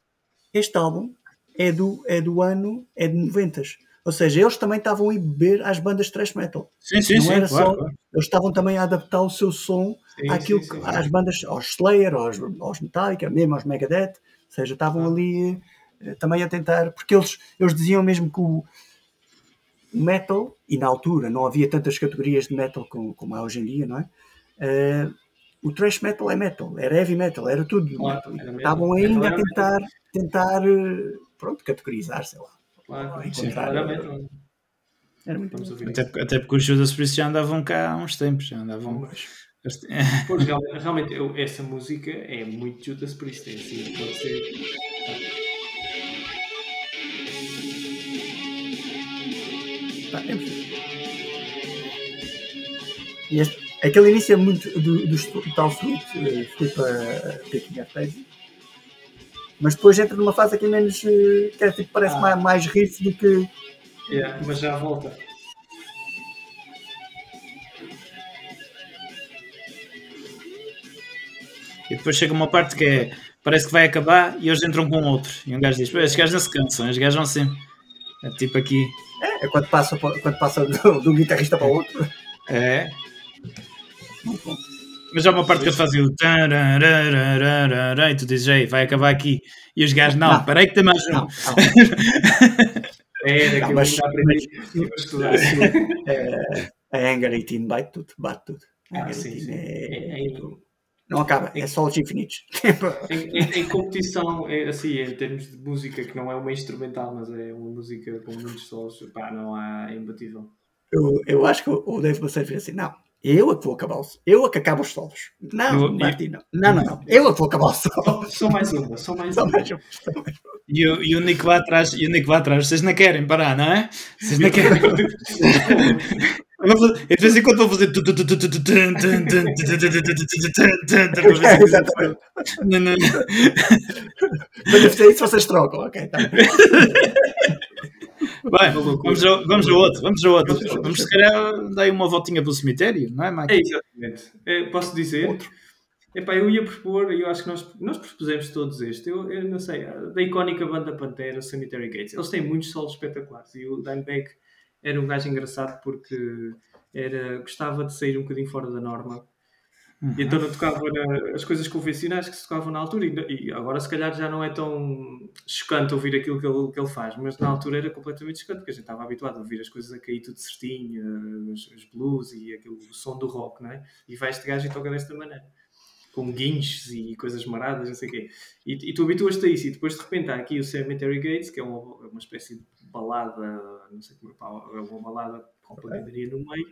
este álbum é do, é do ano, é de 90. Ou seja, eles também estavam a beber às bandas thrash metal. Sim, sim, não sim. Era claro, só, claro. Eles estavam também a adaptar o seu som sim, àquilo sim, sim, que, às bandas, aos Slayer, aos, aos Metallica, mesmo aos Megadeth. Ou seja, estavam ah. ali eh, também a tentar, porque eles, eles diziam mesmo que o metal, e na altura não havia tantas categorias de metal como, como há hoje em dia, não é? Uh, o thrash metal é metal, era heavy metal, era tudo claro, metal. Era Estavam ainda a tentar, tentar eh, pronto, categorizar, sei lá. Claro, sim, claramente. Era muito até, até porque os Judas Priest já andavam cá há uns tempos, já andavam. Mas... Pois, [LAUGHS] realmente, realmente eu, essa música é muito Judas Priest, é assim, pode ser. Tá, é e este, aquele início é muito do, do tal Sweet, uh, Flip uh, Picking Up mas depois entra numa fase aqui menos. Eh, que é, tipo, parece ah. mais, mais riff do que. Yeah, mas já volta. E depois chega uma parte que é. Parece que vai acabar e eles entram com outro. E um gajo diz: estes gajos não se cansam, estes gajos vão sempre. É tipo aqui. É, é quando passa, quando passa do, do guitarrista para o outro. É. Muito bom. Mas há uma parte que eles fazem o e tu dizes, ei, vai acabar aqui. E os gajos, não, parei que tem mais um. Não, é, não, mas, é, a Anger 18 bate tudo, bate tudo. Ah, sim, sim. É, é, não acaba, é só os infinitos. em, em, em, competição, é, assim, em termos de música, que não é uma instrumental, mas é uma música com muitos solos, pá, não há é imbatível. Eu, eu acho que o Dave Bussard fez assim, não, eu é que vou acabar os. Eu é que acabo os solos. Não, eu, Martim, não. Não, não, não. Eu é que vou acabar os solos. Só mais uma, só mais só uma. Mais uma. E, o, e o Nico lá atrás, e o Nico lá atrás, vocês não querem parar, não é? Vocês não querem. [LAUGHS] Eu de vez em quando vou fazer. Exatamente. Mas eu sei isso vocês trocam, ok? Tá. Bem, vamos ao, vamos ao outro, vamos ao outro. Vamos se calhar dar uma voltinha pelo cemitério, não é, Mike? É, exatamente. É, posso dizer? Outro. Epá, eu ia propor, eu acho que nós, nós propusemos todos este. Eu, eu não sei, da icónica banda Pantera, Cemetery Gates. Eles têm muitos solos espetaculares e o Dimebag era um gajo engraçado porque era, gostava de sair um bocadinho fora da norma. Uhum. E então não tocava na- as coisas convencionais que se tocavam na altura. E, e agora, se calhar, já não é tão chocante ouvir aquilo que ele, que ele faz, mas na altura era completamente chocante, porque a gente estava habituado a ouvir as coisas a cair tudo certinho, os, os blues e aquele, o som do rock, não é? E vai este gajo e toca desta maneira com guinches e coisas maradas, não sei o quê. E, e tu habituas-te a isso, e depois de repente há aqui o Cemetery Gates, que é uma, uma espécie de balada, não sei como é, é uma balada com pancadaria no meio,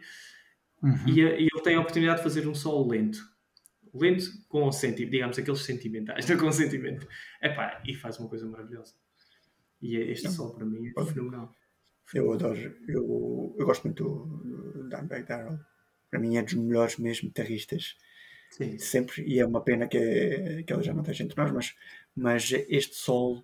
Uhum. e, a- e ele tem a oportunidade de fazer um solo lento. Lento com sentimento, digamos, aqueles sentimentais, [LAUGHS] não com sentimento. Epá, e faz uma coisa maravilhosa. E é- este solo para mim é fenomenal. Eu adoro, eu, eu gosto muito do, Dimebag Darrell. Para mim é dos melhores mesmo guitarristas Sim, sempre, e é uma pena que, que ele já não esteja entre nós, mas, mas este solo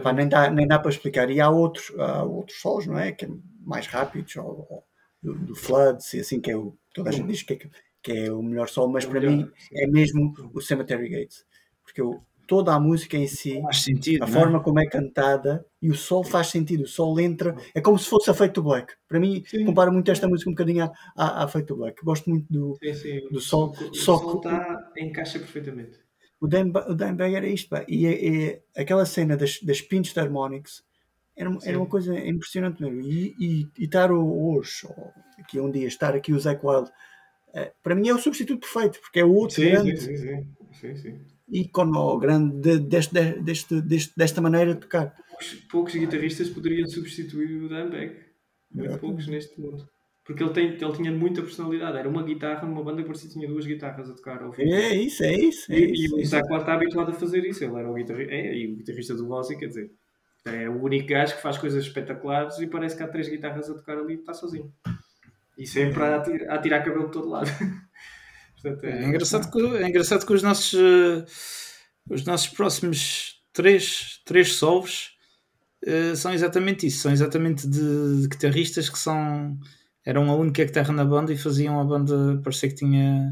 bom. nem, dá, nem dá para explicar. E há outros, há outros solos, não é? Que é mais rápidos, ou, ou do, do Floods, e assim, que é o, toda a gente diz que é, que é o melhor solo, mas É o para melhor, mim sim. é mesmo o Cemetery Gates, porque eu, toda a música em si. Sentido, A não é? forma como é cantada e o sol faz sentido, o sol entra, é como se fosse a Fate to Black. Para mim, Sim. comparo muito esta música um bocadinho à, à, à Fate to Black. Gosto muito do. Sim, sim. Do sol. O Só sol que- está, encaixa perfeitamente. O Dimebag o Dimebag era isto, pá. E, é- é aquela cena das, das pinch de harmonics era, uma- era uma coisa impressionante mesmo. E, e, e estar hoje, ou aqui um dia, estar aqui o Zac Wild, eh, para mim é o substituto perfeito, porque é o outro Sim, grande sim, sim, sim. sim, sim. ícone ou grande de- deste, deste, deste, desta maneira de tocar. Poucos, poucos guitarristas poderiam substituir o Dimebag. Muito poucos neste mundo. Porque ele, tem, ele tinha muita personalidade. Era uma guitarra numa banda que parecia que tinha duas guitarras a tocar ao vivo. É isso, é isso. É E, isso, e é o Wild está habituado a fazer isso. Ele era o guitarrista, é, e o guitarrista do Ozzy, quer dizer, é o único gajo que faz coisas espetaculares e parece que há três guitarras a tocar ali e está sozinho. E sempre a ati- a tirar cabelo de todo lado. [LAUGHS] Portanto, É engraçado que, é engraçado que os nossos, eh, os nossos próximos três, três solos eh, são exatamente isso. São exatamente de, de guitarristas que são, eram a única guitarra na banda e faziam a banda parecer que tinha.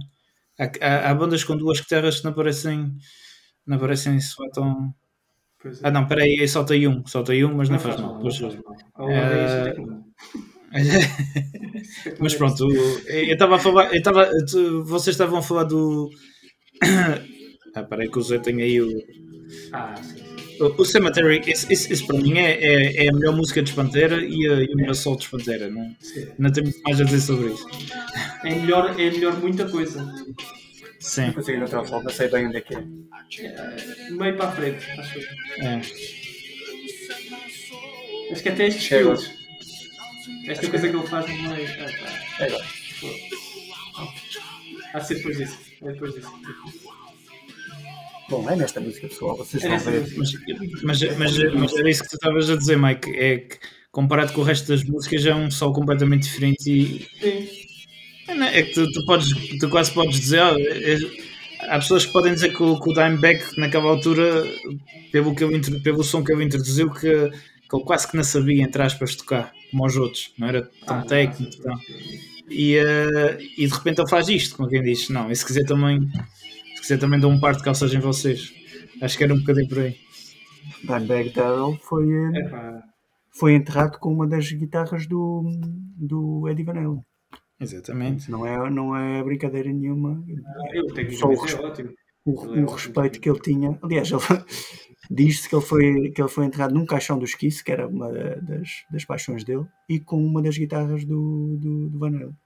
Há, há- bandas com duas guitarras que não parecem. Não parecem só tão. É. Ah, não, peraí, só tem um, só tem um, mas não, faz mal. não Pois- faz mal. A ordem é isso é que não. Mas pronto, eu estava a falar, eu estava, tu- vocês estavam a falar do. [COUGHS] Ah, peraí que o Zé tem aí o. Ah, sim. O, o Cemetery, esse, esse- esse para mim é, é, é a melhor música de Espantera e, a- e o melhor sol de Espantera. Não, não tenho muito mais a dizer sobre isso. É melhor, é melhor muita coisa. Sim, Não consigo encontrar o sol, não sei bem onde é que é. É, meio para a frente, acho eu. é. Acho que até estes Chega. filmes. Esta coisa que ele faz no meio. Ah, tá. É agora. Há de ser depois disso. É depois disso. Bom, é nesta música, pessoal. Vocês É vão nesta ver. Mas, mas, mas, mas era isso que tu estavas a dizer, Mike. É que comparado com o resto das músicas é um sol completamente diferente e Sim. É, não é? É que tu, tu podes, tu quase podes dizer, ah, é- há pessoas que podem dizer que o, que o Dimebag naquela altura, pelo, que ele, pelo som que ele introduziu, que, que ele quase que não sabia, entre aspas, tocar, como os outros, não era tão Ah, técnico. tão- sim. E, eh, e de repente ele faz isto, como quem diz, não, e se quiser também, quiser também dou um par de calças em vocês. Acho que era um bocadinho por aí. Dimebag Darrell foi, eh, É foi enterrado com uma das guitarras do, do Eddie Van Halen. Exatamente. Não é, não é brincadeira nenhuma. Ele Só o tecnicamente res- é ótimo. O, é o respeito que ele tinha. Aliás, ele [LAUGHS] diz-se que ele foi, que ele foi enterrado num caixão dos Kiss, que era uma das, das paixões dele, e com uma das guitarras do, do, do Van Halen.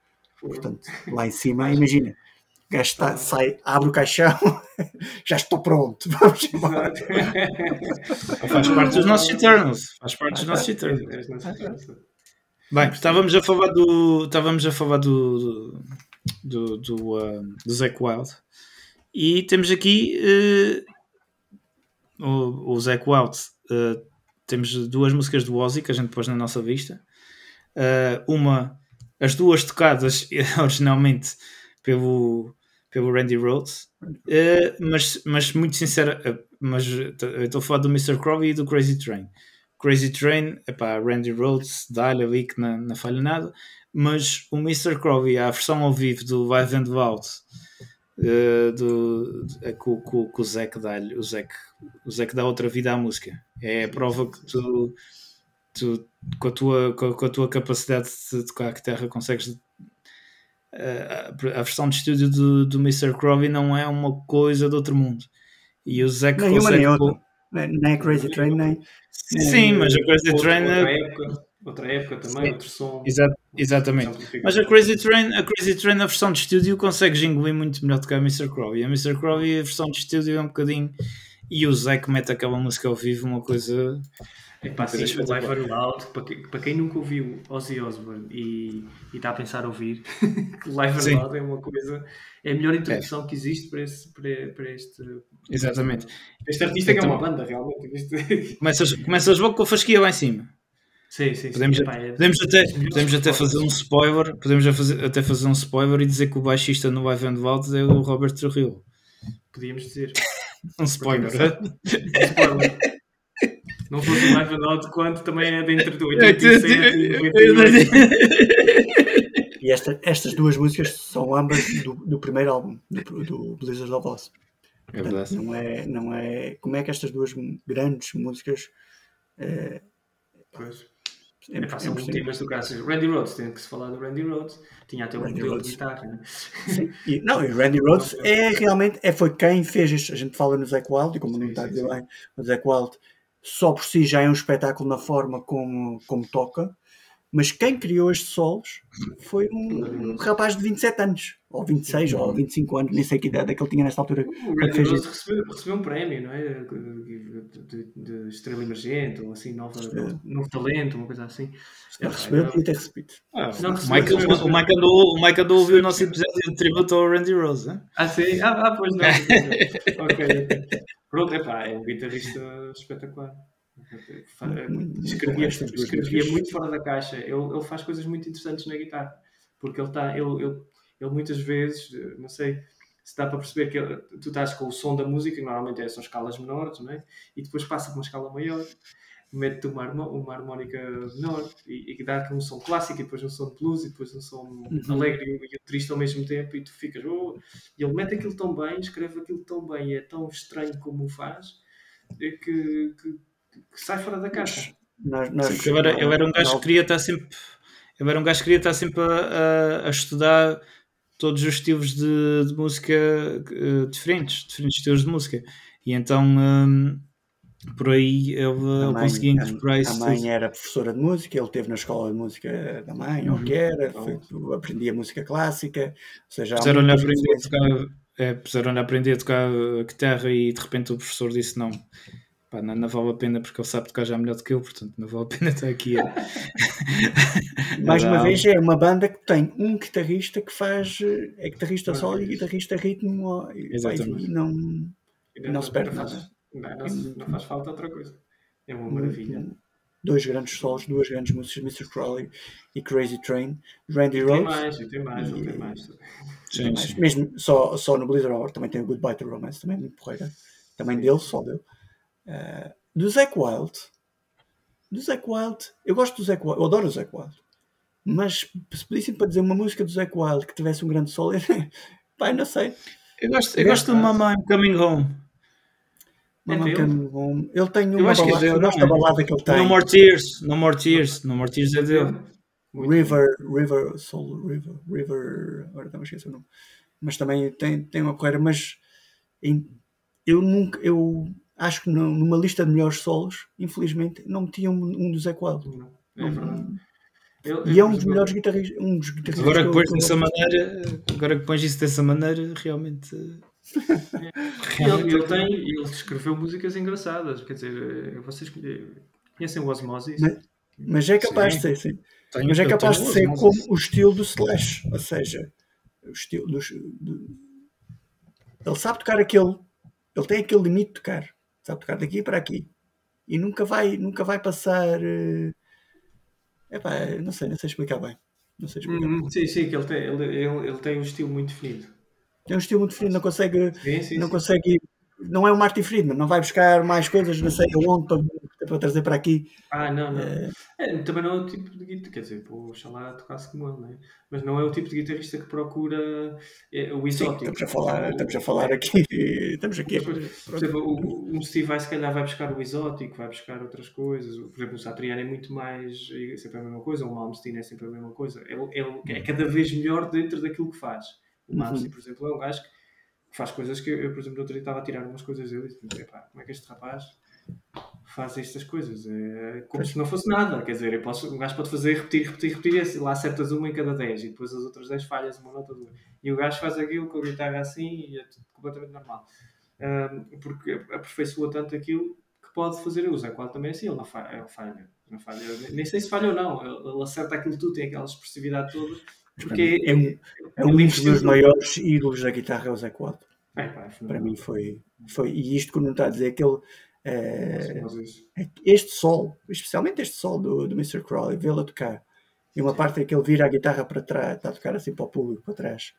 Portanto, lá em cima, imagina. O gajo está- sai, abre o caixão, [LAUGHS] já estou pronto, [LAUGHS] vamos embora. Exato. Faz parte dos nossos Eternals. Faz parte dos nossos Eternals. Bem, estávamos a falar do. Estávamos a falar do. do, do, ah, do Zac Wild. E temos aqui eh, o, o Zac Wild. eh, temos duas músicas do Ozzy que a gente pôs na nossa vista. Eh, uma, as duas tocadas [LAUGHS] originalmente pelo, pelo Randy Rhodes. Eh, mas, mas muito sincera, eh, mas eu estou a falar do Mr. Crowley e do Crazy Train. Crazy Train, epá, Randy Rhodes, dá-lhe ali que não, não falha nada, mas o Mr. Crowley, a versão ao vivo do Vai Vendo Vault, uh, do, é, o Zeke dá-lhe, o Zeke, o Zeke dá outra vida à música. É a prova que tu, tu com, a tua, com, a tua capacidade de tocar a guitarra consegues uh, a versão de estúdio do, do Mr. Crowley não é uma coisa de outro mundo. E o Zeke Nem consegue. nem outra. Nem nem é Crazy Train, nem. Sim, mas a Crazy Outra, Train outra é- época, outra época também, Sim. outro som. Exa- exatamente. Mas a Crazy Train, a Crazy Train, a versão de estúdio, consegue engolir muito melhor do que a Mr. Crowley. A Mr. Crowley, a versão de estúdio é um bocadinho. E o Zack mete aquela música ao vivo, uma coisa. Epá, Coisa sim, o. Live and Loud, para, que- para quem nunca ouviu Ozzy Osbourne e, e está a pensar ouvir, [LAUGHS] que Live Sim. Loud é uma coisa, é a melhor introdução que existe para, esse, para, para este, Exatamente. este artista que é Então- uma banda, realmente. Este- Começas, começas logo com a fasquia lá em cima. sim, sim, sim. Podemos, Epá, é- podemos até, podemos até fazer um spoiler. Podemos até fazer um spoiler e dizer que o baixista no Live and Vault é o Robert Trujillo. Podíamos dizer. [LAUGHS] Um spoiler. Spoiler. Não fosse o Live quanto também é dentro do 87 e 98. E esta- estas duas músicas são ambas do, do primeiro álbum, do, do Blizzard of Oz. É verdade. Não é, não é. Como é que estas duas grandes músicas. Pois. É, Epá, são temas do caso. Randy Rhodes, tem que se falar do Randy Rhodes. Tinha até um Randy modelo Rhodes. de guitarra. Né? Sim. E, não, e Randy Rhodes é realmente é, foi quem fez isto. A gente fala no Zac Wild, e como não Sim, está a sim, dizer sim. bem, o Zac Wild só por si já é um espetáculo na forma como, como toca, mas quem criou estes solos foi um, um rapaz de 27 anos, ou 26, ou 25 anos, nem sei que idade é que ele tinha nesta altura. O quando Randy fez recebeu, recebeu um prémio, não é? De, de- de estrela emergente, ou assim, nova, novo talento, uma coisa assim. Ele recebeu, eu- podia ter recebido. Ah, Não, o, recebeu. o, andou, o Mike andou a ouvir o nosso episódio de tributo ao Randy Rose. Hein? Ah, sim? Ah, ah, pois não. [LAUGHS] ok. Pronto, epá, é um guitarrista espetacular. Escrevia, escrevia muito fora da caixa. Ele, ele faz coisas muito interessantes na guitarra. Porque ele está. Ele, ele, ele muitas vezes, eh, não sei se dá para perceber que ele- tu estás com o som da música, normalmente é, são escalas menores, não é? E depois passa para uma escala maior, mete uma, uma harmónica menor e, e dá aqui um som clássico, e depois um som de blues, e depois um som Uhum. alegre e, e triste ao mesmo tempo, e tu ficas. Oh! E ele mete aquilo tão bem, escreve aquilo tão bem, e é tão estranho como o faz, é que- que sai fora da caixa. Nós, nós, Sim, eu era, eu era um gajo que queria estar sempre. Eu era um gajo que queria estar sempre a, a- a estudar todos os estilos de, de música eh, diferentes, diferentes estilos de música. E então hum, por aí eu, A eu mãe, conseguia a- incorporar a, isso. mãe tudo. era professora de música, ele esteve na escola de música da mãe, ou o que era, foi- aprendia música clássica, ou seja, Puseram-lhe a aprender a tocar, é, puseram-lhe a aprender a tocar a guitarra e de repente o professor disse não. Pá, não, não vale a pena porque ele sabe tocar já melhor do que eu, portanto não vale a pena estar aqui. a- [LAUGHS] Mais uma vez, é uma banda que tem um guitarrista que faz, é guitarrista solo e guitarrista ritmo, ó, e, Exatamente. e não, não se perde faz, nada. não, não, não faz falta outra coisa. É uma maravilha. dois grandes solos, duas grandes músicas, Mr. Crowley e Crazy Train, Randy Tem Rhodes. mais, e tem mais, tem mais. Sim, Mas sim. mesmo só, só no Blizzard Hour também tem o Goodbye to Romance, também é muito porreira. Também dele, só dele. Eh, do Zac Wild. Do Zac Wild. Eu gosto do Zac Wild, eu adoro o Zac Wild. Mas se pedissem para dizer uma música do Zac Wild que tivesse um grande solo, [LAUGHS] pai, não sei. Eu gosto, eu gosto do Mama I'm Coming Home. Mamma dele? Coming Home. Ele tem Eu uma acho que é balada, dele, eu gosto não da é? balada que ele tem. No More Tears, No More Tears, No More Tears é dele. River, River, Soul River, River, agora estava a esquecer o nome. Mas também tem, tem uma correira, mas em- eu nunca, eu acho que não- numa lista de melhores solos, infelizmente, não metiam um, um do Zé bom. É verdade. Ele- E é um dos melhores guitarristas. Um dos guitarristas Agora que eu- pões eu- dessa maneira, agora que pões isso dessa maneira, realmente. [LAUGHS] Ele, ele tem, ele escreveu músicas engraçadas, quer dizer, eh, vocês conhe- conhecem o Osmosis? Mas- Mas é capaz Sim. de ser, sim. Tenho- Mas é eu capaz de ser como o estilo do Slash, ou seja, o estilo dos, do- ele sabe tocar aquele, ele tem aquele limite de tocar, sabe tocar daqui para aqui e nunca vai, nunca vai passar. eh, Epá, não sei, não sei explicar bem. Não sei explicar. Hum, sim, sim, que ele tem, ele, ele, ele tem um estilo muito definido. Tem um estilo muito fino, não consegue, Sim, sim, não sim. consegue ir não é o Martin Friedman, não vai buscar mais coisas, não sei aonde, para, para trazer para aqui. Ah, não, não. É, também não é o tipo de guitarrista, quer dizer, pô, oxalá tocasse como ele, né? mas não é o tipo de guitarrista que procura é, o Sim, exótico. estamos a falar, estamos a falar aqui, [LAUGHS] estamos aqui. Por exemplo, o, o Steve vai se calhar vai buscar o exótico, vai buscar outras coisas. Por exemplo, o Satriani é muito mais é sempre a mesma coisa, o Malmsteen é sempre a mesma coisa. É, é, é cada vez melhor dentro daquilo que faz. O Malmsteen, por exemplo, é um gajo que faz coisas que eu, eu, por exemplo, no outro dia estava a tirar umas coisas dele e disse, "Epá, como é que este rapaz faz estas coisas? É como se não fosse nada. Quer dizer, eu posso, um gajo pode fazer repetir, repetir, repetir, e lá acertas uma em cada 10 e depois as outras 10 falhas uma nota duas. E o gajo faz aquilo com a guitarra assim e é tudo completamente normal. Um, porque aperfeiçoa tanto aquilo que pode fazer o Zé Qual também é assim, ele não falha, ele falha, não falha. Nem sei se falha ou não, ele acerta aquilo tudo, tem aquela expressividade toda. Porque é, um, é um dos meus maiores ídolos da guitarra, é o Zé Quadro. É, pá, é Para mim foi, foi. E isto que não está a dizer que ele. É, Mas isso. este sol, especialmente este sol do, do Mr. Crowley, vê-lo a tocar. E uma parte é que ele vira a guitarra para trás, está a tocar assim para o público, para trás.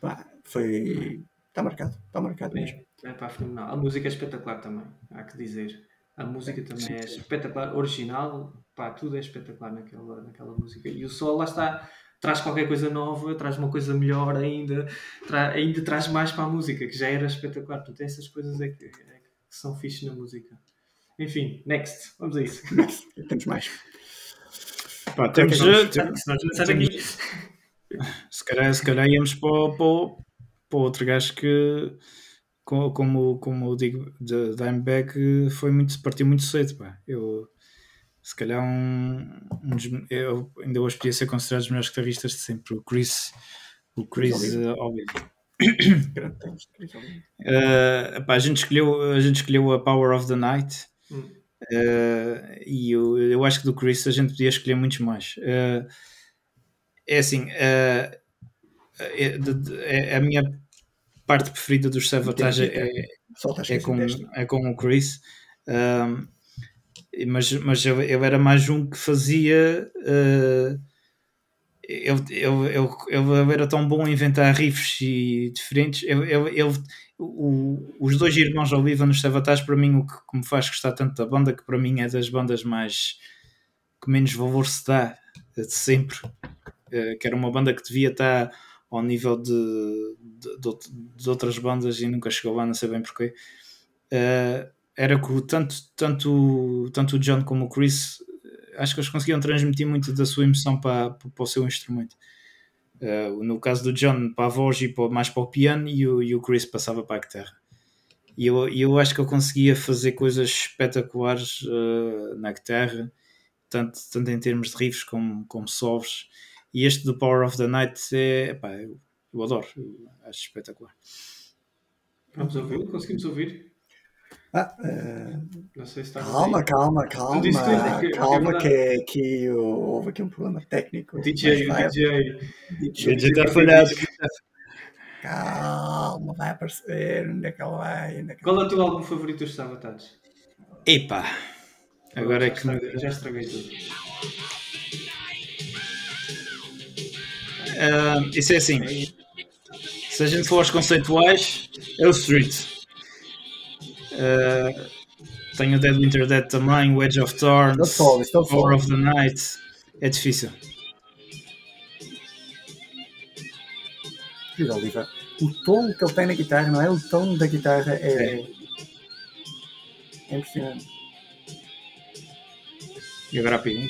Pá, foi. Está marcado, está marcado mesmo. É, é pá, fenomenal. A música é espetacular também, há que dizer. A música também é espetacular, original, pá, tudo é espetacular naquela, naquela música. E o sol lá está, traz qualquer coisa nova, traz uma coisa melhor ainda, tra ainda traz mais para a música, que já era espetacular. Portanto, essas coisas é que, é que são fixe na música. Enfim, next, vamos a isso. [LAUGHS] Temos mais. Pá, temos, temos- sai daqui. [LAUGHS] se, calhar, se calhar íamos para, o- para, para outro gajo que, co- como, como digo, de Dimebag, foi muito, partiu muito cedo. Pá. Eu, se calhar, um, um dos- eu ainda hoje podia ser considerado os melhores guitarristas de sempre, o Chris, o Chris [COUGHS] eh, Oliver. Uh, a, gente escolheu, a gente escolheu a Power of the Night Hum. uh, e eu, eu acho que do Chris a gente podia escolher muitos mais. Uh, é assim, é, de- de- é- a minha parte preferida dos Savatage é, é, coisas com, é com o Chris, um, mas, mas eu, eu era mais um que fazia. uh, eu, eu, eu, eu era tão bom a inventar riffs e diferentes. Eu, eu, eu- o- os dois irmãos Oliva nos Savatage, para mim, o que, que me faz gostar tanto da banda, que para mim é das bandas mais que menos valor se dá eh, de sempre. Eh, que era uma banda que devia estar ao nível de, de, de de outras bandas e nunca chegou lá, não sei bem porquê. Eh, era que tanto, tanto, tanto o John como o Chris eh, acho que eles conseguiam transmitir muito da sua emoção para, para, o seu instrumento. Eh, no caso do John, para a voz e para, mais para o piano, e o, e o Chris passava para a guitarra. E eu, eu acho que eu conseguia fazer coisas espetaculares eh, na guitarra, tanto, tanto em termos de riffs como, como solos. E este do Power of the Night é, epá, eu, eu adoro, eu acho espetacular. Vamos ouvir? Conseguimos ouvir? Ah, Não sei se está calma, calma, calma, é que- é calma, verdade. que é aqui houve aqui um problema técnico. DJ, vai- DJ. DJ, falhado. Calma, vai aparecer. Onde é que ela vai? É que Qual é o teu álbum favorito dos Sabotages? Epá, agora é que estraguei, já estraguei tudo. Ah, isso é assim. Se a gente for aos conceituais, é o Street. Ah, tenho o Dead Winter Dead também, o Edge of Thorns, Power fall. of the Night. É difícil. Oliver. O tom que ele tem na guitarra, não é? O tom da guitarra é. É impressionante. E agora a piano.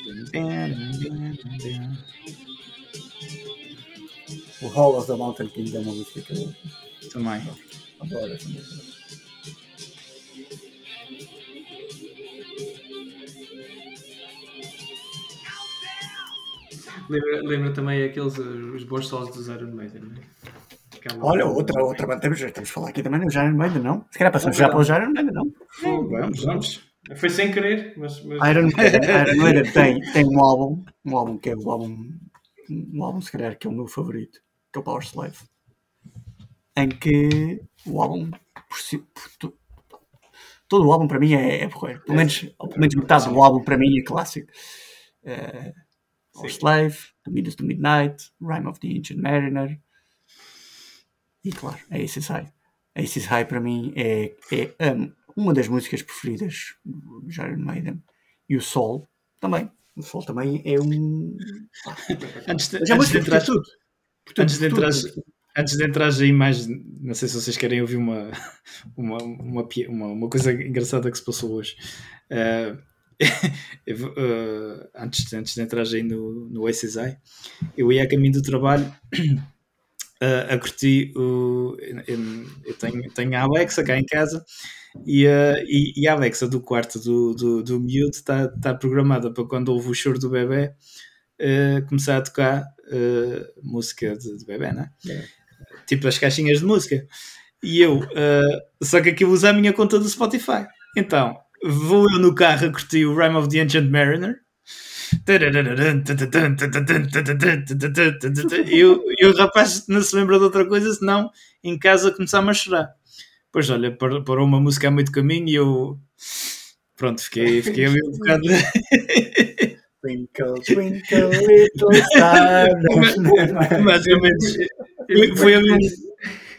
O Hall of the Mountain King é uma música que eu Também. adoro. Essa música. Lembra, lembra também aqueles uh, os bons solos dos Iron Maiden, não é? Aquela- Olha, outra, outra banda. Temos, estamos a falar aqui também no Iron Maiden, não? Se calhar passamos já para o Iron Maiden, não? Vamos, vamos. Foi sem querer, mas. mas... Iron Maiden, Iron Maiden tem, tem um álbum, um álbum que é o álbum, um álbum se calhar que é o meu favorito, que é o Power Slave, em que o álbum, por si, por to- todo o álbum para mim é, é porreiro, pelo menos, pelo menos metade do álbum para mim é clássico. Eh, Sim. Slave, The Midnight to Midnight, Rhyme of the Ancient Mariner, e claro, é esse sai. Aces High para mim é, é um, uma das músicas preferidas do Iron Maiden. E o Sol também. O Sol também é um. [LAUGHS] Antes de, Mas é antes de entrar, tudo. Por tudo, antes de entrar, antes de entrar aí mais, não sei se vocês querem ouvir uma, [LAUGHS] uma, uma, uma, uma coisa engraçada que se passou hoje. Eh, [LAUGHS] eh, antes, de- antes de entrar aí no, no ACSI, eu ia a caminho do trabalho [CLEARS THROAT] eh, a curtir o. Eu, eu tenho, tenho a Alexa cá em casa e, eh, e, e a Alexa do quarto do, do, do miúdo está tá programada para quando ouve o choro do bebê eh, começar a tocar música de, de bebê, né? É. Tipo as caixinhas de música. E eu, só que aquilo usa a minha conta do Spotify. Então, vou eu no carro a curtir o Rime of the Ancient Mariner. E o, e o rapaz não se lembra de outra coisa senão em casa começar-me a chorar. Pois olha, par- parou uma música a muito caminho e eu pronto, fiquei, fiquei ali um bocado. Twinkle, twinkle, little star. Mais ou menos. Foi.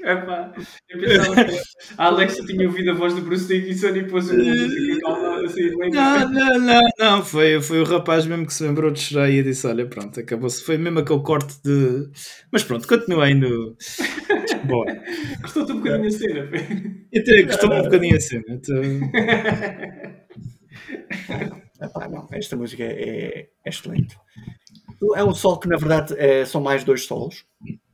Epá, eu pensava que a Alexa tinha ouvido a voz do Bruce Dickinson e pôs uma música calma assim, Não, não, não, não, foi, foi o rapaz mesmo que se lembrou de chorar e disse: Olha, pronto, acabou-se. Foi mesmo aquele corte de. Mas pronto, continua aí no. Bom, [LAUGHS] Gostou-te um bocadinho a cena, foi? até gostou um bocadinho a cena. Então, [LAUGHS] Epá, não, esta música é, é excelente. É um solo que, na verdade, é- são mais dois solos.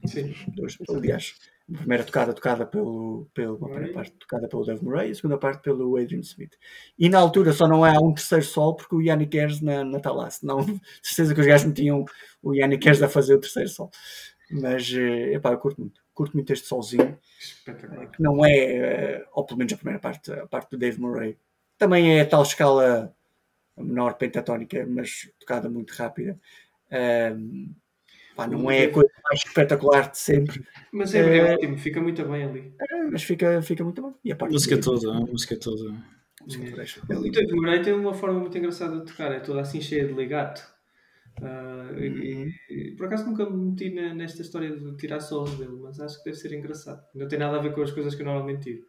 Sim. Dois, aliás, a primeira tocada tocada pelo, pelo a primeira parte tocada pelo Dave Murray, a segunda parte pelo Adrian Smith. E na altura só não há um terceiro solo porque o Yannick Ayres na, na lá, senão de certeza que os gajos metiam o Yannick Ayres a fazer o terceiro solo. Mas, eh, epá, eu curto muito. Curto muito este solzinho, Espetacular. que não é, eh, ou pelo menos a primeira parte, a parte do Dave Murray. Também é a tal escala menor pentatónica, mas tocada muito rápida. Ahm, pá, não é a coisa mais espetacular de sempre, Mas é, É. é ótimo, fica muito bem ali. mas fica, fica muito bom. E a a parte música toda, a música toda. a música toda é O. Dave Murray tem uma forma muito engraçada de tocar, é toda assim cheia de legato. Ah, e- Uhum. e- por acaso nunca me meti na- nesta história de tirar solos dele, mas acho que deve ser engraçado. Não tem nada a ver com as coisas que eu normalmente tiro.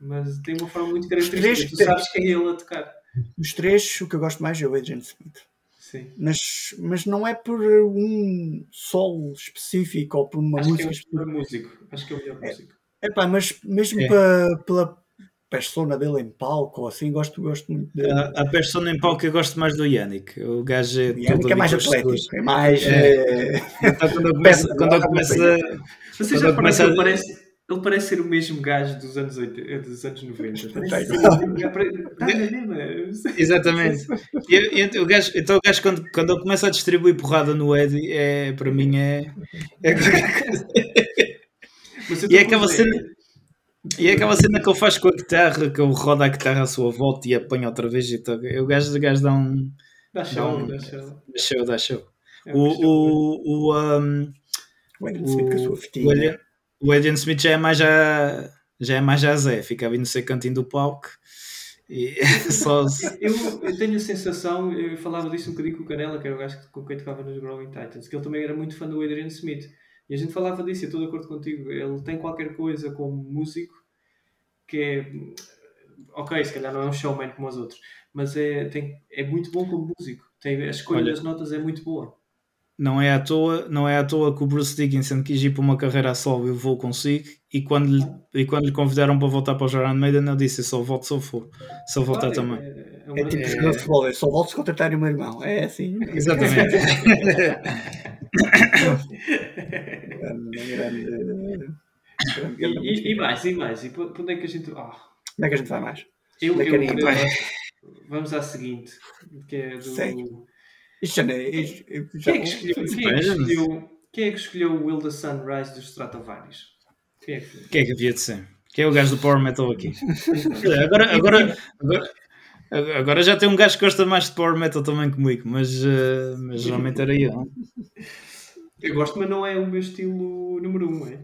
Mas tem uma forma muito três característica. Tu tem- sabes que é ele a tocar. Dos três, o que eu gosto mais é o Adrian Smith. Sim. Mas, mas não é por um solo específico ou por uma Acho que é música o específica. melhor músico. Acho que é o melhor músico. Epá, mas mesmo É. pa- pela persona dele em palco ou assim, gosto, gosto muito dele. A, a persona em palco eu gosto mais do Yannick. O gajo é O Yannick é mais atlético, é mais. É. eh, Então, quando eu [LAUGHS] começo, quando eu começo a, Vocês Quando já que parece, ele parece ser o mesmo gajo dos anos, 80, dos anos 90. Parece Sei. ser o mesmo gajo, pare- Dá na mesma. Exatamente. E- o gajo, então o gajo quando, quando ele começa a distribuir porrada no Eddie, é, para mim é, é qualquer coisa. E é aquela cena E é aquela cena que ele faz com a guitarra, que ele roda a guitarra à sua volta e apanha outra vez e toca. O gajo, o gajo dá um Dá show, Não. dá show. dá show, dá show. É O, um o, o, um, O sua o, fitinha. o, Adrian, o Adrian Smith já é mais já, já é mais já Zé, fica ali no seu cantinho do palco e [LAUGHS] só Eu, eu tenho a sensação, eu falava disso um bocadinho com o Canela, que era o gajo que- com quem tocava nos Growing Titans, que ele também era muito fã do Adrian Smith. E a gente falava disso, eu estou de acordo contigo. Ele tem qualquer coisa como músico que é. Ok, se calhar não é um showman como os outros, mas é, tem, é muito bom como músico. Tem, a escolha Olha. das notas é muito boa. Não é à toa, não é à toa que o Bruce Dickinson quis ir para uma carreira a solo e levou consigo e quando, lhe, e quando lhe convidaram para voltar para o Iron Maiden eu disse, eu só volto se eu for se eu voltar Claro, também É, é É tipo jogador de futebol, eu só volto se contratarem o meu irmão. É assim. exatamente [LAUGHS] E, e- mais, e mais. E por onde é que a gente. Ah, Como é que a gente vai mais? eu, Onde é eu, eu- vamos à seguinte, que é do. Isto já não é. Quem é que escolheu, quem é que escolheu, quem é que escolheu o Will the Sunrise dos Stratovarius? Quem é que foi? que é que havia de ser? Quem é o gajo do Power Metal aqui? [LAUGHS] Agora, agora, agora, agora já tem um gajo que gosta mais de Power Metal também comigo, mas, eh, mas geralmente era eu. Eu gosto, mas não é o meu estilo número um, é?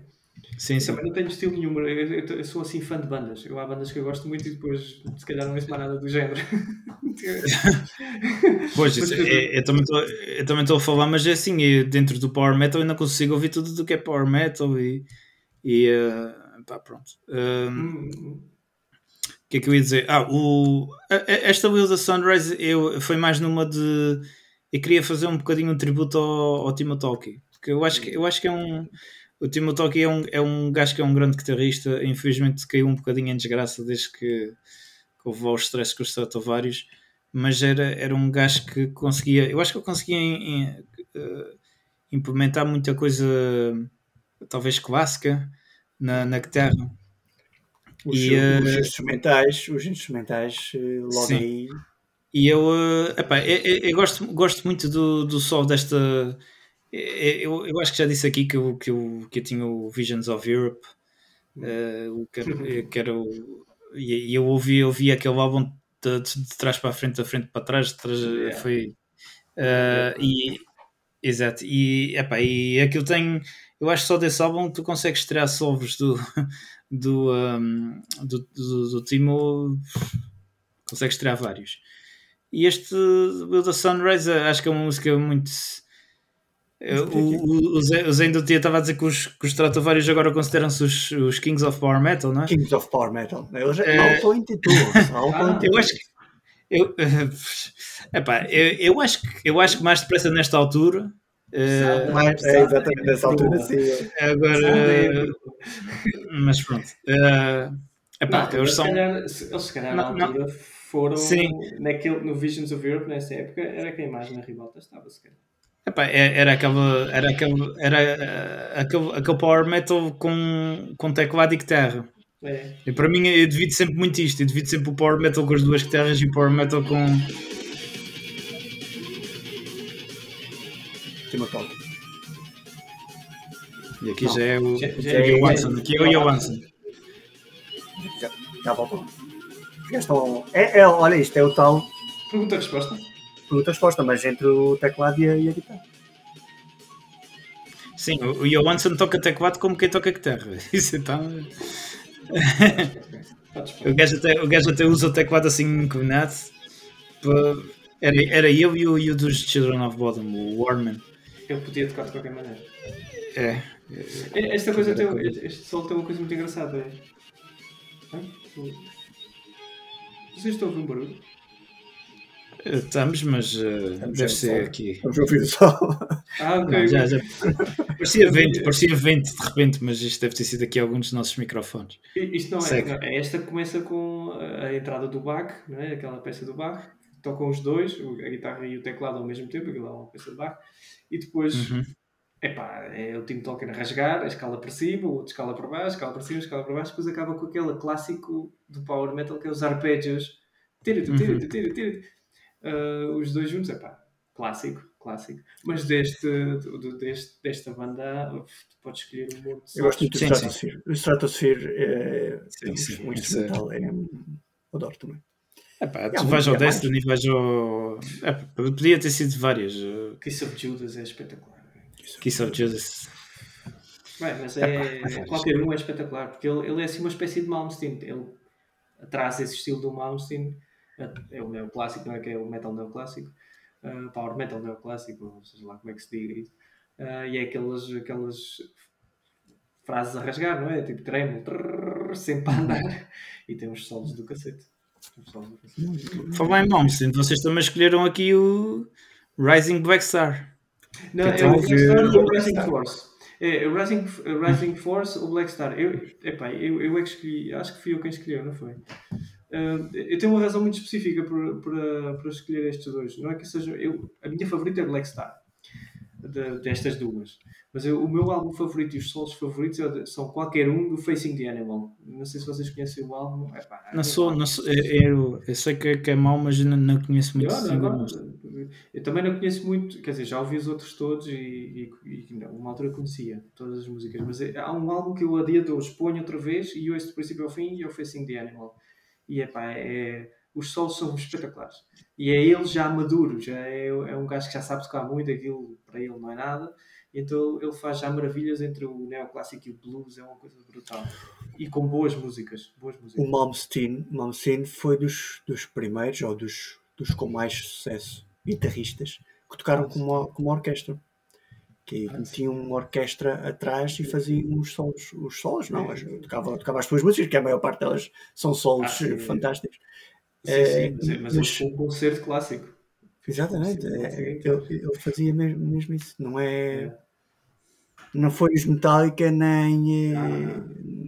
Sim, Eu sim. também não tenho estilo nenhum. Eu, eu- eu sou assim fã de bandas. Eu, há bandas que eu gosto muito e depois, se calhar, não ouço mais nada do género. [LAUGHS] [LAUGHS] Pois, Mas isso, eu- é- eu também estou- eu a falar, mas é assim, eu, dentro do Power Metal eu não consigo ouvir tudo do que é Power Metal e, e, eh, Tá, pronto. Um, Hum, O que é que eu ia dizer? Ah, o, esta Will da Sunrise eu, foi mais numa de. Eu queria fazer um bocadinho um tributo ao, ao Timo Tolkki. Porque eu acho que, eu acho que é um. O Timo Tolkki é um, é um gajo que é um grande guitarrista. Infelizmente caiu um bocadinho em desgraça desde que, houve aos stress com os Stratovarius. Mas era, era um gajo que conseguia. Eu acho que ele conseguia em- em, eh, implementar muita coisa, talvez clássica, na, na guitarra. Os, E, eh, os instrumentais, os instrumentais, eh, logo Sim. aí. E eu, eh, epá, eu, eu- eu gosto, gosto muito do, do sol desta. Eh, Eu, eu acho que já disse aqui que eu, que eu, que eu tinha o Visions of Europe, eh, o que era, eh, que era o- e eu ouvi, ouvi aquele álbum de, de- trás para a frente, da frente para trás, trás Yeah. foi. eh, e, exato, e, epá, e aquilo tem. Eu acho que só desse álbum tu consegues tirar solos do, [LAUGHS] do, um, do, do, do Timo, consegues tirar vários. E este Will the Sunrise eh, acho que é uma música muito. O, o, o Zé, o Zé ainda estava a dizer que os, que os Stratovarius agora consideram-se os, os Kings of Power Metal, não é? Kings of Power Metal. Eh, auto-intitulam-se. auto-intitulam-se. Eu acho que. Eu, [LAUGHS] epá, eu, eu, acho que, eu acho que mais depressa nesta altura. eh, Mas, é exatamente nessa altura, sim. agora. mas pronto. eh, epá, Não, eles se são. calhar, se- eles se calhar Não, na altura foram Sim. naquele, no Visions of Europe nessa época, era quem mais na ribalta estava, se calhar. Epá, é- era aquele, era aquele, era eh, aquele, aquele power metal com, com teclado e guitarra. É. E para mim eu devido sempre muito isto. Eu devido sempre o power metal com as duas guitarras e o power metal com. Timo Tolkien. E aqui Não. já é o, Já- já é é- o. Aqui é o Johansson. Já, já voltou. É, é, olha, isto é o tal Pergunta-resposta. Pergunta-resposta, mas entre o teclado e a, e a guitarra. Sim, o Johansson toca teclado como quem toca guitarra. [LAUGHS] Isso então. [LAUGHS] O gajo até, o gajo até usa o teclado assim inclinado. Pa- Era, era eu e o, e o dos Children of Bodom, o Warman. Ele podia tocar de qualquer maneira. É. É, Esta coisa tem, este solo tem uma coisa muito engraçada. É... Vocês estão a ouvir um barulho? Estamos, mas eh, Estamos deve a ser aqui. Vamos ouvir o sol. Ah, ok. Não, já, já. Parecia vento, parecia vento de repente, mas isto deve ter sido aqui alguns dos nossos microfones. Isto não é, Segue. é. Esta começa com a a entrada do Bach, não é? aquela peça do Bach. Tocam os dois, a guitarra e o teclado ao mesmo tempo, aquilo é uma peça de Bach. E depois Uhum. epá, é o Tim Tolkien a rasgar, a escala para cima, o outro escala para baixo, a escala para cima, a escala para baixo, depois acaba com aquele clássico do power metal que é os arpégios. Tira, Uhum. tira, tira, tira. Ah, os dois juntos, epá, clássico, clássico. Mas deste, do- deste, desta banda, tu podes escolher um monte de Eu gosto muito do. Stratosphere. O Stratosphere é, Sim, é um- sim, um esse- instrumental. É, adoro também. Epá, É, tu vais ao é. Destiny, vais ao. Epá, podia ter sido vários. eh, Kiss of Judas é espetacular. Kiss of Judas. Bem, mas Epá, é, é qualquer um é espetacular, porque ele, ele é assim uma espécie de Malmsteen. Ele traz esse estilo do Malmsteen, é o neoclássico, não é? Que é o metal neoclássico, uh, power metal neoclássico, ou seja lá como é que se diga isso. Uh, e é aquelas, aquelas frases a rasgar, não é? Tipo tremolo, trrr, sempre a andar. E tem uns solos do cacete. Falar em Malmsteen, vocês também escolheram aqui o Rising Black Star. Não, é o Black Star e o Rising. Force. É, o Rising, o Rising Force ou Black Star. Eu, epá, eu, eu é que escolhi, acho que fui eu quem escolheu, não foi? Ah, eu tenho uma razão muito específica para, para, para escolher estes dois. Não é que seja. Eu, a minha favorita é Black Star, de- destas duas. Mas eu- o meu álbum favorito e os solos favoritos é são qualquer um do Facing the Animal. Não sei se vocês conhecem o álbum. É Não sou, não sou, eu, eu- eu sei que, é- que é mau, mas não, não conheço muito. eu, não, eu também não conheço muito, quer dizer, já ouvi os outros todos e, e, e não, uma altura conhecia todas as músicas, mas é- há um álbum que eu a dia de hoje ponho outra vez e ouço do princípio ao fim e é o Facing the Animal. E epá, é, os solos são espetaculares. E é ele já maduro, já é, é um gajo que já sabe tocar muito, aquilo para ele não é nada. Então ele faz já maravilhas entre o neoclássico e o blues, é uma coisa brutal. E com boas músicas. Boas músicas. O Malmsteen, Malmsteen foi dos, dos primeiros, ou dos, dos com mais sucesso, guitarristas, que tocaram como, como orquestra. Que Ah, tinha uma orquestra atrás e fazia os solos, os solos, não, as- tocava, tocava as tuas músicas, que a maior parte delas são solos Ah, eh, fantásticos. Sim, É, sim, mas, mas mas- um concerto clássico. Exatamente, Sim, é, ele, ele fazia mesmo, mesmo isso, não é, É. não foi os Metallica nem, eh, Ah.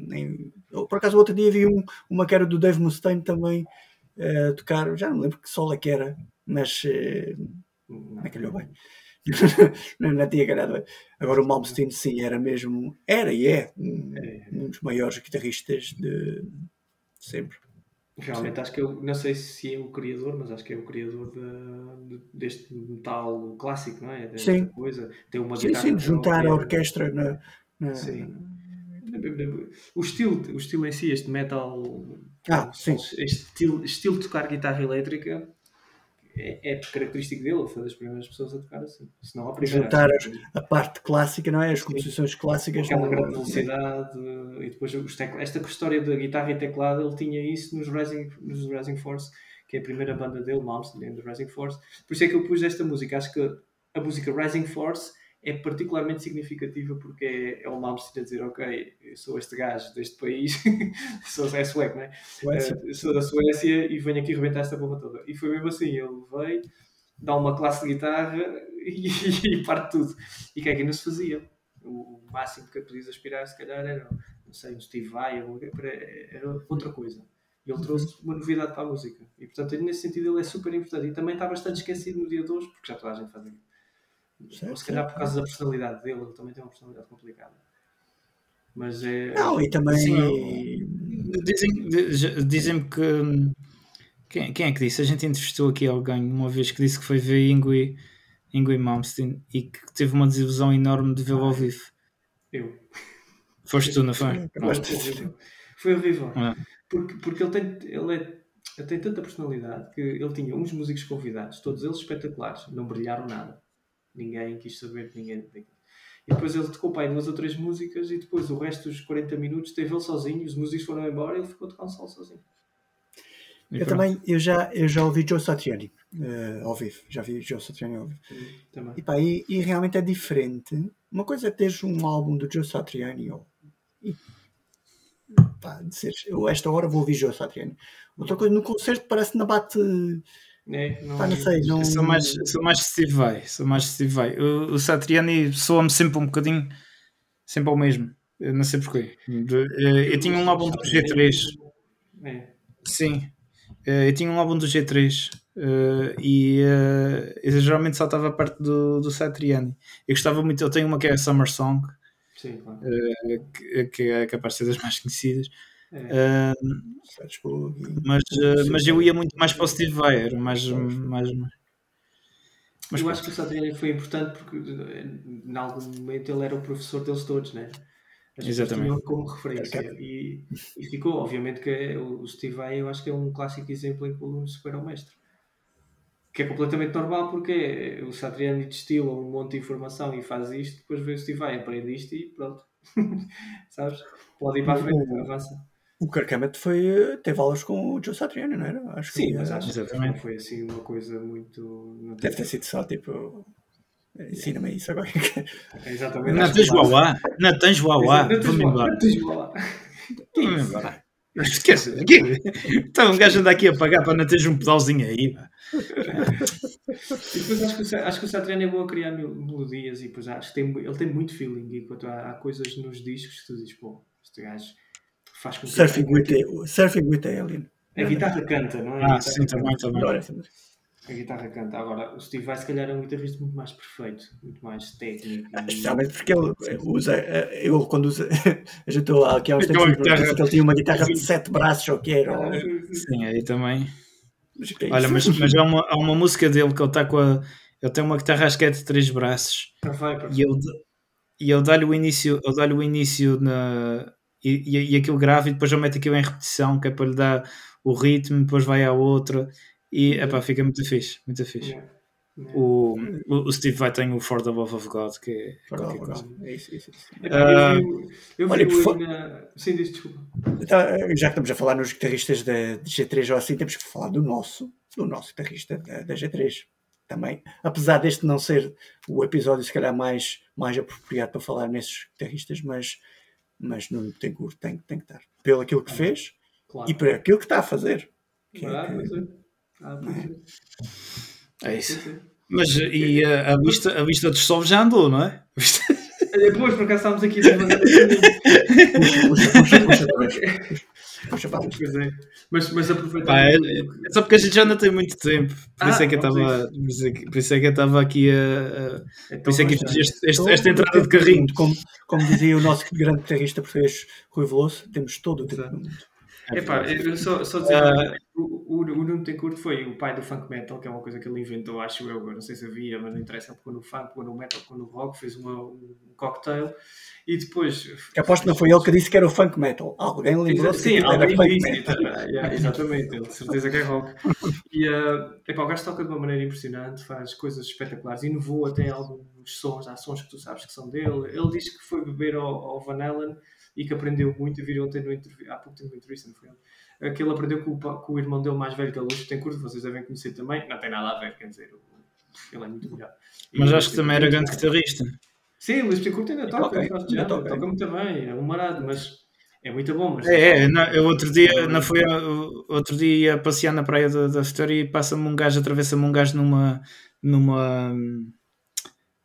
nem eu, por acaso outro dia vi um, uma que era do Dave Mustaine também eh, a tocar, já não lembro que solo é que era, mas eh, não é que lhe bem. [LAUGHS] não, tinha calhado bem. Agora o Malmsteen sim, era mesmo, era e é um, É. um dos maiores guitarristas de sempre. Realmente acho que eu não sei se é o criador, mas acho que é o criador da- de- deste metal clássico, não é? Desta Sim. coisa. Tem uma Sim, sim, de juntar a orquestra na, na- Sim. O estilo, o estilo em si, este metal, Ah, sim. este estilo, estilo de tocar guitarra elétrica é, é característico dele, foi das primeiras pessoas a tocar assim. Se não a primeira. Juntar a parte clássica, não é? As composições clássicas. aquela grande velocidade e depois os tecla- esta história da guitarra e teclado ele tinha isso nos Rising, nos Rising Force que é a primeira banda dele, Malmsteen and the Rising Force por isso é que eu pus esta música acho que a música Rising Force é particularmente significativa porque é, é o Malmsteen a dizer ok, eu sou este gajo deste país [LAUGHS] sou, é sueco, não é? Suécia. Eh, sou da Suécia e venho aqui rebentar esta porra toda e foi mesmo assim, ele veio dá uma classe de guitarra [LAUGHS] e, e parte tudo e que é que ainda se fazia o, máximo que podias aspirar, se calhar, era, não sei, um Steve Vai, ou- era outra coisa. E ele trouxe uma novidade para a música. E, portanto, nesse sentido, ele é super importante. E também está bastante esquecido no dia de hoje, porque já toda a gente faz aquilo. Certo, Ou se calhar certo. por causa da personalidade dele, ele também tem uma personalidade complicada. Mas é. Não, e também. Sim, Dizem- di- Dizem-me que. hum, Quem, quem é que disse? A gente entrevistou aqui alguém uma vez que disse que foi ver Ingui, Ingui Malmsteen e que teve uma desilusão enorme de vê-lo ao vivo. Eu. Foste tu, não foi? Foi horrível. Foi horrível. Ah. Porque, porque ele, tem, ele, é, ele tem tanta personalidade que ele tinha uns músicos convidados, todos eles espetaculares, não brilharam nada. Ninguém quis saber de ninguém. E depois ele tocou para aí duas ou três músicas e depois o resto dos 40 minutos teve ele sozinho, os músicos foram embora e ele ficou um solo sozinho. E Eu pronto. também, eu já, eu já ouvi Joe Satriani eh, ao vivo, já vi Joe Satriani ao vivo. Também. E, pá, e, e realmente é diferente. Uma coisa é teres um álbum do Joe Satriani ou, e, pá, dizeres, eu esta hora vou ouvir Joe Satriani. Outra coisa, no concerto parece que não bate, É, não, pá, não sei, não... Sou mais, sou mais Steve Vai. Sou mais Steve Vai. O, o Satriani soa-me sempre um bocadinho, sempre ao mesmo. Eu não sei porquê. Eh, Eu tinha um álbum do G3. É. Sim, Eh, eu tinha um álbum do G3 eh, e eh, eu geralmente saltava perto do, do Satriani. Eu gostava muito, eu tenho uma que é a Summer Song, Sim, claro. eh, que, que é capaz de ser das mais conhecidas, É. E- mas, eh, mas eu ia muito mais para o Steve Vai, era mais. mais mas eu pronto. acho que o Satriani foi importante porque eh, em algum momento ele era o professor deles todos, né? As Exatamente. como referência e, e ficou, obviamente que é- o Steve Vai eu acho que é um clássico exemplo em que o aluno supera o mestre que é completamente normal porque o Satriani destila um monte de informação e faz isto, depois vê o Steve Vai, aprende isto e pronto [LAUGHS] sabes? Pode ir para a frente, avança O Kirk Hammett foi, teve aulas com o Joe Satriani, não era? Acho que sim, foi, mas acho que Exatamente. não foi assim uma coisa muito não Deve ter sido só tipo. Ensina-me isso agora. [LAUGHS] exatamente que tens Uauá, Não tens vamos embora. não tens Uauá. Vamos embora. Esquece, aqui. Então um gajo anda aqui a pagar para não teres um pedalzinho aí. E depois acho que, o acho que o Satriani é bom a criar mel- melodias e depois acho que tem, ele tem muito feeling. Enquanto há, há coisas nos discos que tu dizes, pô, este gajo faz com que Surfing with, the, surfing with the Alien. a guitarra canta, não é? Ah, sim, também, também. Adoro essa música. a guitarra canta. Agora, o Steve Vai se calhar é um guitarrista muito mais perfeito, muito mais técnico. e- Especialmente porque ele usa, eh, ele quando usa, a gente lá aqui há uns Então, tempos guitarra- que ele tinha uma guitarra de sete braços ou que era. Ah, Sim, aí também. mas é Olha, mas, mas há, uma, há uma música dele que ele está com a. Ele tem uma guitarra acho que é de três braços para e ele, e ele dá-lhe o início, ele dá-lhe o início na, e, e, e aquilo grave e depois ele mete aquilo em repetição, que é para lhe dar o ritmo, depois vai à outra e epá, fica muito fixe, muito fixe. Yeah. Yeah. O, o, Steve vai tem o For the Love of God, que é Perdão, qualquer coisa. perdão. É isso, isso, isso. Epá, Ah, eu vi, eu vi olha, na... Sim, diz desculpa. Então, já que estamos a falar nos guitarristas da de G3 ou assim, temos que falar do nosso, do nosso guitarrista da, da G3. também, apesar deste não ser o episódio se calhar mais, mais apropriado para falar nesses guitarristas, mas, mas Nuno Betancourt tem, tem que estar. Pelo aquilo que fez Claro. e por aquilo que está a fazer. Que é Ah, que- é. Ah, pois é. É isso. Mas e a, a lista, a lista dos solves já andou, não é? Depois, por acaso, estávamos aqui a [LAUGHS] devagar. Puxa, puxa, puxa, vez. Puxa, [LAUGHS] puxa, vamos. Pois é. Mas, mas aproveitando. Pá, é, é só porque a gente já não tem muito tempo. Por isso Ah, é que eu estava. Por isso é que- eu estava aqui a. a- Então, Por isso é que este- este- esta entrada de carrinho. Como, como dizia o nosso grande guitarrista português Rui Veloso, temos todo o tempo. Epá, eu só, só dizer Ah. o, o, o Nuno Tencourt foi o pai do funk metal, que é uma coisa que ele inventou, acho eu, não sei se havia, mas não interessa, porque no funk, quando no metal, quando no rock, fez uma, um cocktail e depois... Que aposto que não foi ele que disse que era o funk metal. Alguém lembrou-se Sim, alguém funk disse, tá, yeah, exatamente, ele de certeza que é rock. E uh, epá, o gajo toca de uma maneira impressionante, faz coisas espetaculares, inovou até alguns sons, há sons que tu sabes que são dele. Ele diz que foi beber ao, ao Van Halen e que aprendeu muito, e viram ontem há pouco tempo no entrevista, não foi ele? Eh, Que ele aprendeu com o, com o irmão dele mais velho, que é o Luís Betancourt, vocês devem conhecer também, não tem nada a ver, quer dizer, ele é muito melhor. E Mas acho que também era grande guitarrista. Sim, o Luís Betancourt ainda toca, toca, ainda toca. toca muito também, é um marado, mas é muito bom. Mas É, é, não, eu outro dia, não foi, outro dia ia passear na praia da, da Vitória e passa-me um gajo, atravessa-me um gajo numa. numa hum,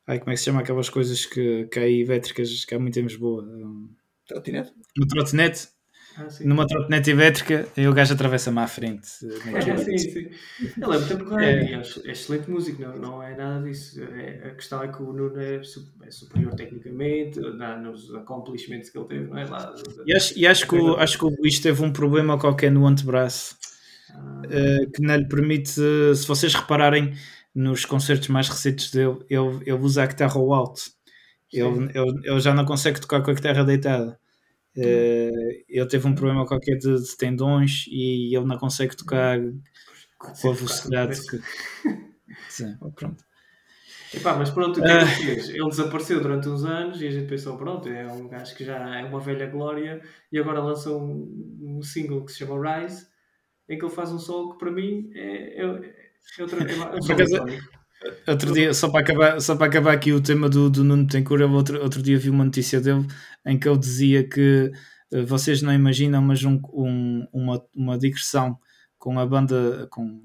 ai, como é que se chama aquelas coisas que, que há aí elétricas que há muito em Lisboa? Um, Trotinete. Uma trotinete, Ah, sim. numa trotinete elétrica e o gajo atravessa-me à frente. É, sim, sim. Ele é muito porreiro É. é, excelente músico, não, não é nada disso. É- a questão é que o Nuno é, é superior tecnicamente, na, nos accomplishments que ele teve, não é? Lá, E acho, e acho, que o, acho que o Luís teve um problema qualquer no antebraço Ah, eh, que não lhe permite, eh, se vocês repararem nos concertos mais recentes dele, ele, ele usa a guitarra ao alto. Ele, ele, ele já não consegue tocar com a guitarra deitada. Eh, ele teve um problema qualquer de, de tendões e ele não consegue tocar com a velocidade que. [LAUGHS] Sim, pronto. Epá, mas pronto, o que é que Ah. ele fez? Ele desapareceu durante uns anos e a gente pensou, pronto, é um gajo que já é uma velha glória e agora lança um, um single que se chama Rise, em que ele faz um solo que para mim é, é, é outra é, é um Outro dia, só para acabar, só para acabar aqui o tema do, do Nuno Tencourt, outro, outro dia vi uma notícia dele em que ele dizia que eh, vocês não imaginam, mas um, um- uma, uma digressão com a banda, com,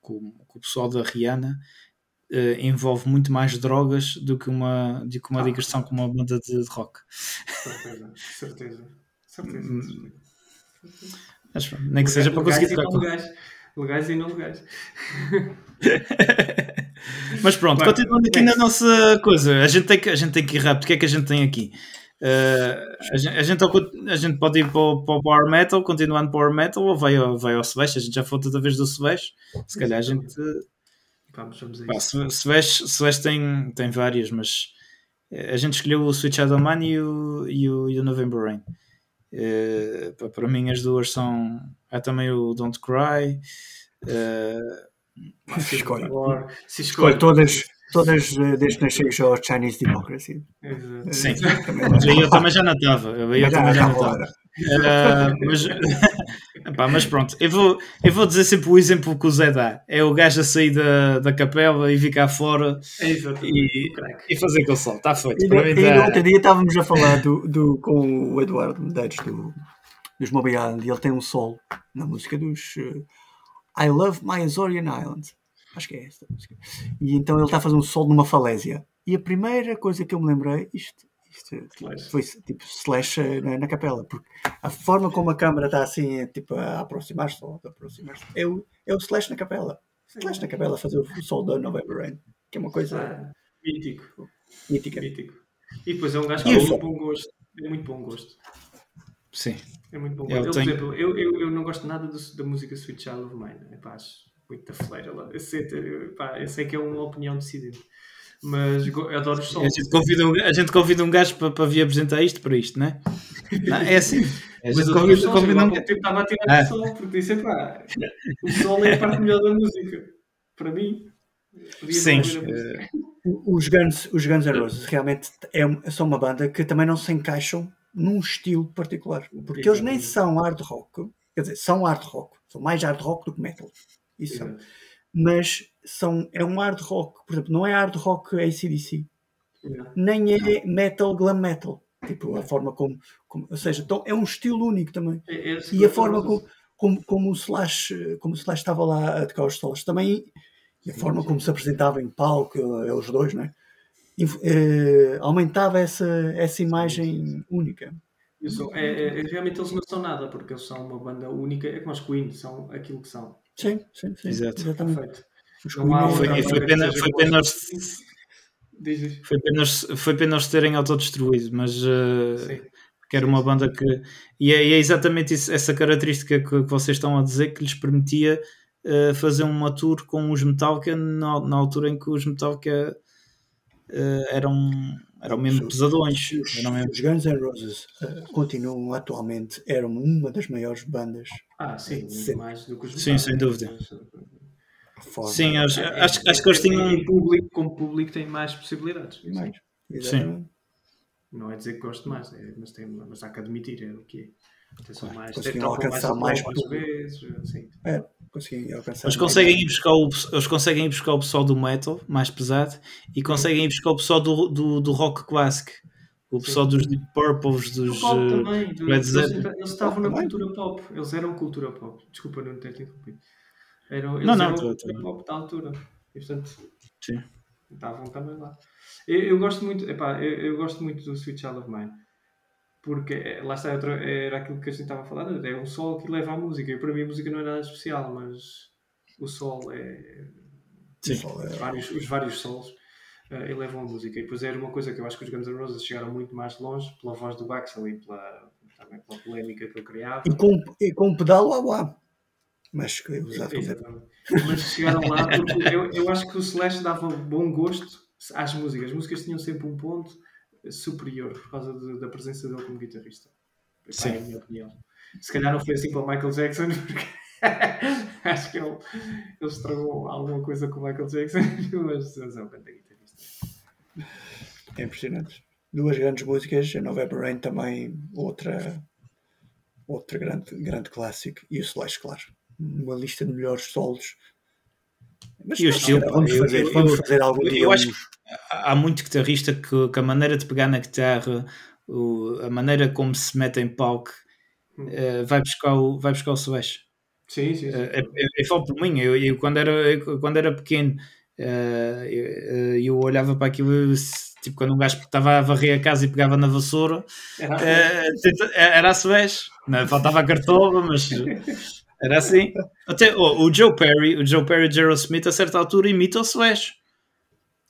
com, com o pessoal da Rihanna, eh, envolve muito mais drogas do que uma, do que uma Ah. digressão com uma banda de, de rock. Certeza, certeza. Certeza. Hum, certeza. Mas, pronto, nem que seja para Legais conseguir e não legais. Legais e não legais. [LAUGHS] Mas pronto, continuando aqui bem. na nossa coisa, a gente tem que, a gente tem que ir rápido. O que é que a gente tem aqui? Uh, a, gente, a, gente, a gente pode ir para o, para o Power Metal, continuando Power Metal, ou vai ao, vai ao Slash. A gente já falou toda vez do Slash. Se calhar a gente. Vamos, vamos a isso. Tem, tem várias, mas eh, a gente escolheu o Switch Shadow Man e o, e o, e o November Rain. Pá, para mim, as duas são. Há também o Don't Cry. Escolhe. Se Escolhe escolhe. todas, todas eh, desde que chegues ao Chinese Democracy. Exato. Sim. Mas aí eu também já não estava. Eu, também já não estava. Ah, mas, [LAUGHS] Epá, mas pronto, eu vou, eu vou dizer sempre o exemplo que o Zé dá: é o gajo a sair da, da capela e vir cá fora É e, O e fazer aquele sol. Está feito. E, e tá- no outro dia estávamos a falar do, do- com o Eduardo Medeiros do, dos Moby Island e ele tem um solo na música dos eh, I Love My Azorian Island. Acho que é esta música. E então ele está a fazer um solo numa falésia. E a primeira coisa que eu me lembrei, isto, isto foi tipo slash eh, na, na capela, porque a forma como a câmera está assim, eh, tipo a aproximar-se, ou a aproximar-se, é o, é o slash na capela. Slash na capela a fazer o solo da November Rain, que é uma coisa Ah, mítico. mítica. Mítico. E depois é um gajo E com o muito bom gosto. É muito bom gosto. Sim. É muito bom Eu. Eu, tenho- Por exemplo, eu, eu, eu não gosto nada do- da música Sweet Child of Mine. É pá, acho muito fleira lá. Eu sei, eu, pá, eu sei que é uma opinião decidida. Mas eu adoro os A sons. gente convida, um- a gente convida um gajo para, para vir apresentar isto para isto, não é? [LAUGHS] Não, é assim. A Mas gente convida, sons. um gajo. estava a tirar Ah. o sol, porque disse, pá, o sol é a parte melhor da música. Para mim. Sim. a música. Os Guns, os Guns N' Roses realmente é, são uma banda que também não se encaixam num estilo particular. Porque eles nem Exatamente. são hard rock, quer dizer, são hard rock, são mais hard rock do que metal. Isso são. Exato. mas são, é um hard rock, por exemplo, não é hard rock ACDC, Yeah. nem é metal glam metal. Tipo, a forma como, como- ou seja, então é um estilo único também. É- é E a forma como, como, como o Slash, como o Slash estava lá a tocar os solos também, e a Sim, forma sim. como se apresentava em palco, eles dois, né? Inf- eh, aumentava essa, essa imagem única. Sou- é, é- é- realmente eles não são nada, porque eles são uma banda única, é como os Queen, são aquilo que são. Sim, sim, sim. Exato. Exatamente. Há Foi, e pena, [LAUGHS] foi pena os- foi pena eles- foi pena eles terem autodestruído, mas uh, Sim. que era uma banda que. E é, e é exatamente isso- essa característica que, que vocês estão a dizer que lhes permitia uh, fazer uma tour com os Metallica na, na altura em que os Metallica uh, eram, eram mesmo Os- pesadões. Os, Eram mesmo- os Guns N' Roses eh, continuam atualmente, eram uma das maiores bandas. Ah, sim, muito Sim. mais do que os Sim, sem dúvida. uh, forma- Sim, acho, é- acho, acho que eles é- tinham. em público, como público tem mais possibilidades. mais. Exatamente. Não é dizer que gosto mais, é- mas, tem, mas há que admitir, é o que é. Só mais, alcançar mais às público. vezes, assim. Alcançar. Eles conseguem, ir buscar o, eles conseguem ir buscar o pessoal do metal mais pesado e conseguem ir buscar o pessoal do, do, do rock clássico. O pessoal dos Deep Purples, dos. O pop eh, também, do- eles, eles estavam na cultura pop, eles eram cultura pop. Desculpa não ter te interrompido. Eram, eles Não, não, eram tô- cultura tô- pop da altura. E portanto, Sim. estavam também lá. Eu, eu gosto muito, epá, eu, eu gosto muito do Sweet Child of Mine. Porque eh, lá está, outra, era aquilo que a gente estava a falar, é um sol que leva à música. E para mim a música não é nada especial, mas o sol é. Sim. Os vários, os vários solos eh, elevam a música. E depois era uma coisa que eu acho que os Guns N' Roses chegaram muito mais longe pela voz do Axel e pela, também pela polémica que ele criava. E com, e com um pedal ao ar. Mas que usava Exatamente. Mas chegaram lá porque eu, eu acho que o Celeste dava bom gosto às músicas. As músicas tinham sempre um ponto superior por causa de- da presença dele como guitarrista. Epá, Sim. É a minha opinião. Se calhar não foi assim para o Michael Jackson, [LAUGHS] porque acho que ele, ele estragou alguma coisa com o Michael Jackson, [LAUGHS] mas, mas é um grande guitarrista. É impressionante. Duas grandes músicas, a November Rain também, outra, outra grande, grande clássico, e o Slash, claro. Uma lista de melhores solos. Mas E vamos eu- fazer, eu- vamos eu- fazer algum eu dia. acho uns- Há muito guitarrista que, que a maneira de pegar na guitarra, o- a maneira como se mete em palco, Hum. eh, vai, buscar o, vai buscar o Slash. Sim, sim, sim. Eh, eu, eu falo por mim, eu, eu quando, era, eu, quando era pequeno, eh, eu, eu olhava para aquilo, eu, tipo quando um gajo estava a varrer a casa e pegava na vassoura, [LAUGHS] Era era a não, faltava a cartola, mas [LAUGHS] era assim. Até oh, o Joe Perry, o Joe Perry de Aerosmith, a certa altura imita o Slash.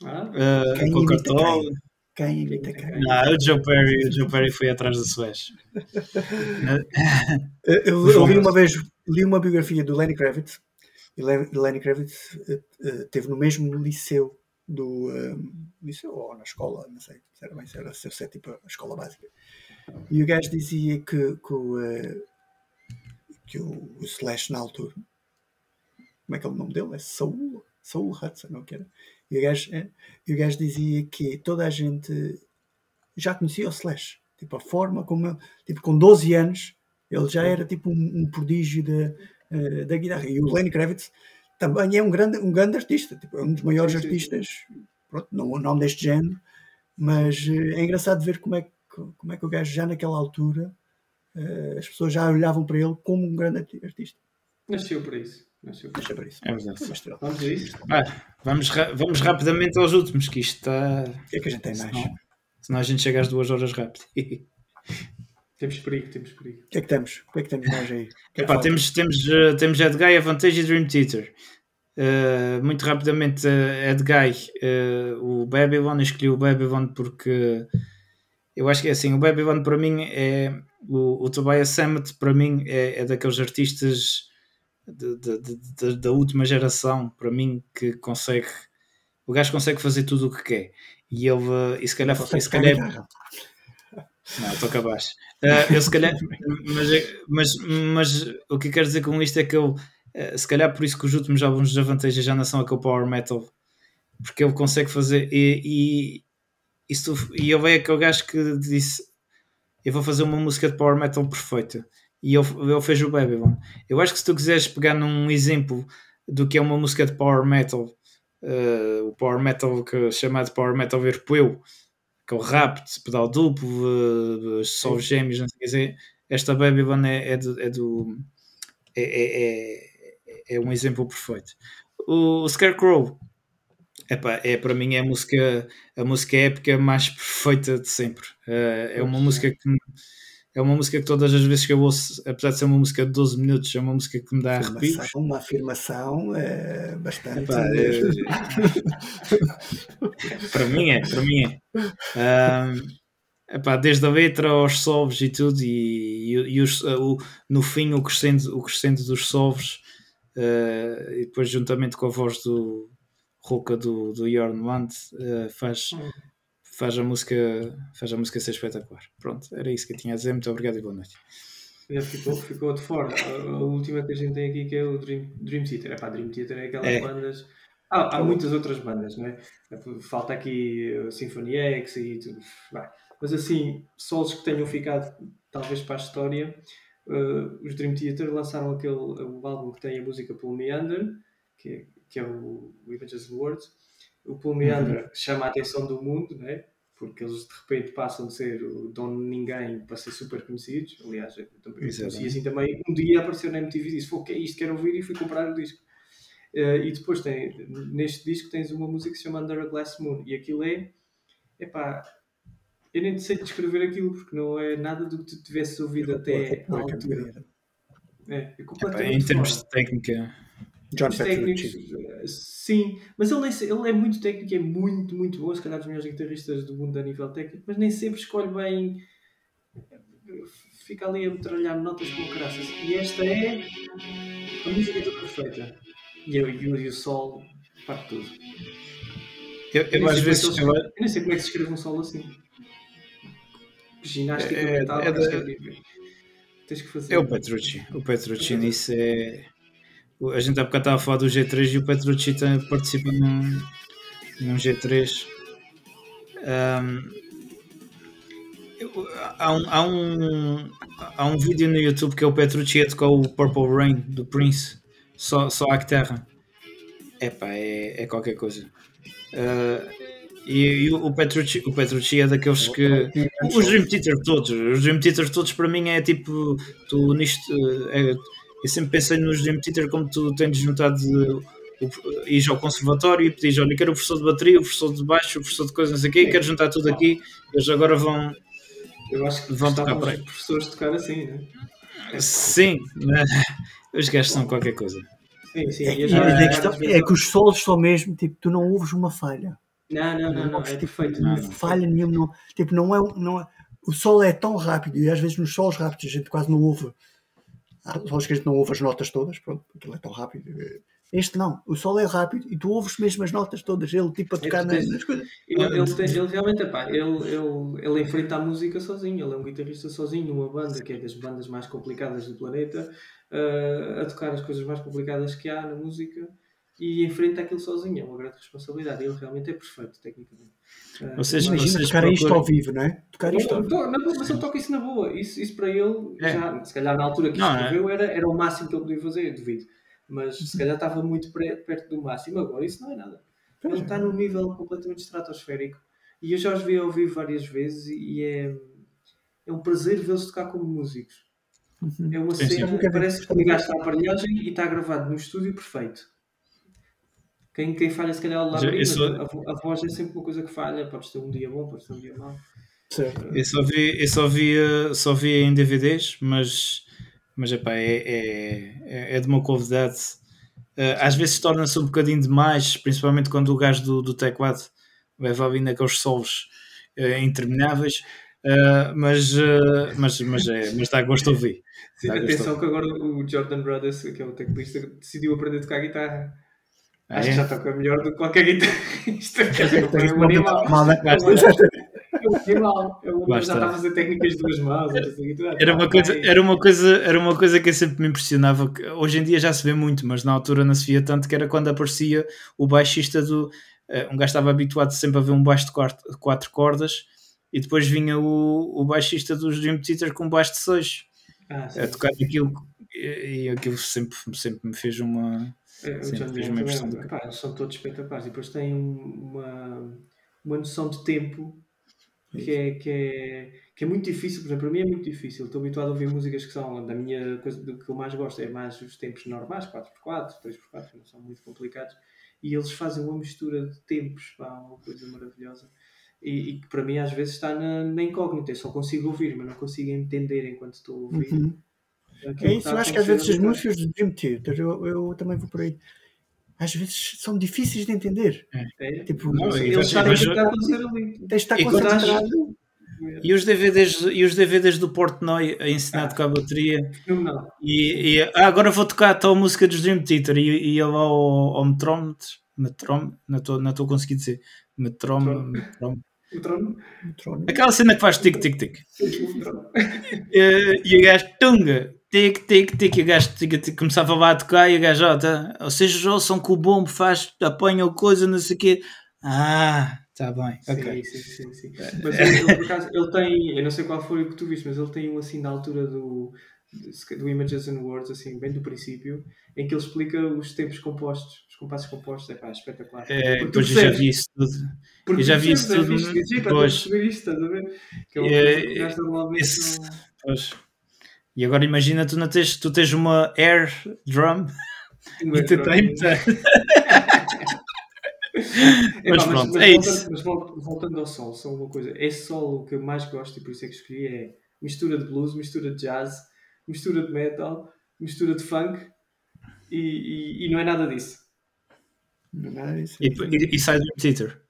Ah, eh, Quem imita quem? Quem imita quem? Não, o Joe Perry, o Joe Perry foi atrás do Slash. [LAUGHS] Eu, eu- eu li uma vez li uma biografia do Lenny Kravitz e Le- Lenny Kravitz eh, teve no mesmo liceu do eh, liceu ou na escola, não sei se era bem se era se era tipo a escola básica. E o gajo dizia que, que, o, eh, que o, o Slash na altura, como é que é o nome dele? É Saul, Saul Hudson, não que era? E o gajo, eh, e o gajo dizia que toda a gente já conhecia o Slash, tipo a forma como ele, tipo com 12 anos ele já era tipo um, um prodígio da, eh, da guitarra. E o Lenny Kravitz também é um grande, um grande artista, tipo, é um dos maiores Sim, sim, artistas, pronto, não, não deste género, mas eh, é engraçado ver como é, que, como é que o gajo já naquela altura as pessoas já olhavam para ele como um grande arti- artista. nasceu para isso. Nasceu para Deixa isso. para isso. É verdade. Estrela. Vamos a isso? Ah, vamos, ra- vamos rapidamente aos últimos, que isto está. O que é que a gente tem mais? Senão, senão a gente chega às duas horas rápido. [LAUGHS] Temos perigo, temos perigo. O que é que temos? O que é que temos mais aí? Epá, temos, temos, eh, temos Ed Guy, Avantage e Dream Theater. Eh, muito rapidamente, eh, Ed Guy, eh, o Babylon, eu escolhi o Babylon porque eu acho que é assim, o Babylon para mim é o, o Tobias Sammet para mim é, é daqueles artistas de- de- de- da última geração para mim que consegue o gajo consegue fazer tudo o que quer e ele eh, e se calhar, e se calhar não, estou abaixo. Uh, eu se calhar, mas, mas, mas o que eu quero dizer com isto é que eu, uh, se calhar por isso que os últimos álbuns de Avantage já não são aquele power metal, porque ele consegue fazer. E, e, isso, e ele é aquele gajo que disse: Eu vou fazer uma música de power metal perfeita. E ele, ele fez o Babylon. Eu acho que se tu quiseres pegar num exemplo do que é uma música de power metal. Uh, o power metal que, chamado power metal europeu, que é o rap, pedal duplo, uh, solos gêmeos, não sei o que dizer. Esta Babylon é, é, do, é, do é, é, é, é, um exemplo perfeito. O Scarecrow Epá, é para mim é a música, a música épica mais perfeita de sempre. Uh, é uma música que é uma música que todas as vezes que eu ouço, apesar de ser uma música de 12 minutos, é uma música que me dá arrepios. Uma afirmação é, bastante. Epá, é... [LAUGHS] para mim é, para mim é. Um, epá, desde a letra aos solves e tudo, e, e, e os, o, no fim o crescendo, o crescendo dos solves, uh, e depois juntamente com a voz do, rouca do, do Jorn Wand uh, faz, hum. faz, a música, faz a música ser espetacular. Pronto, era isso que eu tinha a dizer. Muito obrigado e boa noite. Já ficou, ficou de fora. A, a, última que a gente tem aqui que é o Dream, Dream Theater. É pá, Dream Theater é aquelas é. bandas. Ah, há muitas outras bandas, não é? Falta aqui o Symphony X e tudo. Vai. Mas assim, solos que tenham ficado talvez para a história. Uh, os Dream Theater lançaram aquele o álbum que tem a música pelo Meander, que é que é o, Images Words. O Paul Meandra uhum. chama a atenção do mundo, né? porque eles de repente passam de ser o dono de ninguém para ser super conhecidos. Aliás, eu também conheci assim também. Um dia apareceu na MTV e disse: o que é isto? Quero ouvir e fui comprar o disco. Uh, e depois tem, neste disco tens uma música que se chama Under a Glass Moon e aquilo é, epá, eu nem sei descrever aquilo porque não é nada do que tu tivesse ouvido até à altura. É, é completamente Epá, em termos de técnica, John técnicos, sim, mas ele, ele é muito técnico, é muito, muito bom, se calhar dos melhores guitarristas do mundo a nível técnico, mas nem sempre escolhe bem, fica ali a metralhar notas como graças. E esta é a música toda perfeita. E, eu, e, o, e o sol parte tudo. Eu, eu, eu às vezes. É eu, eu nem sei como é que se escreve um solo assim. Ginástica é, mental, é, é, tens que fazer. É o Petrucci. O Petrucci nisso é a gente há bocado estava a falar do G3 e o Petrucci participa num, num G3. Um, há, um, há, um, há um vídeo no YouTube que é o Petrucci a tocar o Purple Rain do Prince, só, só à guitarra. Epá, é, é qualquer coisa. Uh, e, e, o Petrucci, o Petrucci é daqueles que. Os Dream Theater todos, os Dream Theater todos para mim é tipo. Tu nisto. É, eu sempre pensei nos Dream Theater como tu tens juntado ir ao conservatório e pedis, olha, quero o professor de bateria, o professor de baixo, o professor de coisas, não sei o quê, quero juntar tudo aqui, eles agora vão eu acho que vão tocar para aí. professores tocar assim, né? Sim, [LAUGHS] os gajos são qualquer coisa. Sim, sim. É, é, questão, é que os solos são mesmo, tipo, tu não ouves uma falha. Não, não, não, não, não é tipo, perfeito. Não, falha nenhuma, não, tipo, não é, não é, o solo é tão rápido e às vezes nos solos rápidos a gente quase não ouve Lógico que a gente não ouve as notas todas, pronto, aquilo é tão rápido. Este não, o solo é rápido e tu ouves mesmo as notas todas, ele tipo a tocar nas, nas coisas. Ele, ele, tem, ele realmente, epá, ele, ele, ele enfrenta a música sozinho, ele é um guitarrista sozinho numa banda que é das bandas mais complicadas do planeta, uh, a tocar as coisas mais complicadas que há na música e enfrenta aquilo sozinho, é uma grande responsabilidade. Ele realmente é perfeito, tecnicamente. Uh, seja, imagina tocar isto ao vivo, não é? Tocar isto ao vivo. Na, mas ele toca isso na boa. Isso, isso para ele, é. já, se calhar na altura que não, escreveu, é? era, era o máximo que ele podia fazer, duvido. Mas se calhar estava muito perto do máximo. Agora, isso não é nada. Ele está num nível completamente estratosférico. E eu já os vi ao vivo várias vezes e é, é um prazer vê-los tocar como músicos. Uhum. É uma cena que parece que ligaste a aparelhagem e está gravado no estúdio perfeito. Quem, quem falha, se calhar, é o Labrinho, só... a, a, voz é sempre uma coisa que falha. Podes ter um dia bom, podes ter um dia mau. Eu só vi, eu só vi, só vi em DVDs, mas, mas epá, é, é, é, é de uma convidade. Eh, às vezes torna-se um bocadinho demais, principalmente quando o gajo do, do teclado leva ali naqueles solos uh, intermináveis. Uh, mas, uh, mas, mas, é, mas dá gosto de ouvir. Sim, atenção que agora o Jordan Brothers, que é o teclista, decidiu aprender a tocar guitarra. Acho é? que já toca melhor do que qualquer guitarrista. Quer dizer, é um animal. É um animal. Ele já está a fazer técnicas de duas mãos. Era uma, coisa, era, uma coisa, era uma coisa que sempre me impressionava. Hoje em dia já se vê muito, mas na altura não se via tanto, que era quando aparecia o baixista do. Uh, um gajo estava habituado sempre a ver um baixo de quatro, quatro cordas e depois vinha o, o baixista dos Dream Theater com um baixo de seis. Ah, a tocar aquilo e, e aquilo sempre, sempre me fez uma É, Sim, uma eles são todos espetaculares e depois têm um- uma, uma noção de tempo que é, que, é, que é muito difícil, por exemplo, para mim é muito difícil. Estou habituado a ouvir músicas que são da minha coisa, do que eu mais gosto, é mais os tempos normais, 4x4, 3x4, que não são muito complicados, e eles fazem uma mistura de tempos, pá, uma coisa maravilhosa. E, e que para mim às vezes está na, na incógnita, eu só consigo ouvir, mas não consigo entender enquanto estou a ouvir. Uhum. É que isso, eu acho que às vezes as ali músicas do Dream Theater, eu, eu também vou por aí, às vezes são difíceis de entender. É, Tipo, Não, e que está a acontecer ali. tens de estar concentrado. E os DVDs, e os DVDs do Portnoy a ensinar a tocar a bateria. E, e ah, agora vou tocar a tal música dos Dream Theater. E, e ele ao, ao metrómetro. Metrómetro? Não estou não a conseguir dizer. Trono. O trono. Aquela cena que faz tic-tic-tic. O trono. E, e o gajo, tunga, tic, tic, tic, e o gajo tic, tic, começava lá a tocar e o gajo, ó, tá, ou seja, ouçam que o bombo faz, apanha coisa, não sei o quê. Ah, tá bem, ok. Sim, sim, sim, sim. Mas ele, por acaso, ele tem, eu não sei qual foi o que tu viste, mas ele tem um assim na altura do, do Images and Words, assim, bem do princípio, em que ele explica os tempos compostos, os compassos compostos, é pá, espetacular. É, Porque tu depois eu já vi isso tudo. porque eu já vi isso tudo é estás a ver? Que é É, normalmente esse- não... Pois. E agora imagina, tu, não tens, tu tens uma air drum não é e tu tens. É, [LAUGHS] Mas pronto, mas é voltando, isso. Mas vol- voltando ao sol, só uma coisa. Esse solo que eu mais gosto e por isso é que escolhi é mistura de blues, mistura de jazz, mistura de metal, mistura de funk e, e- e não é nada disso. Não é nada disso. E, e, e do Theater.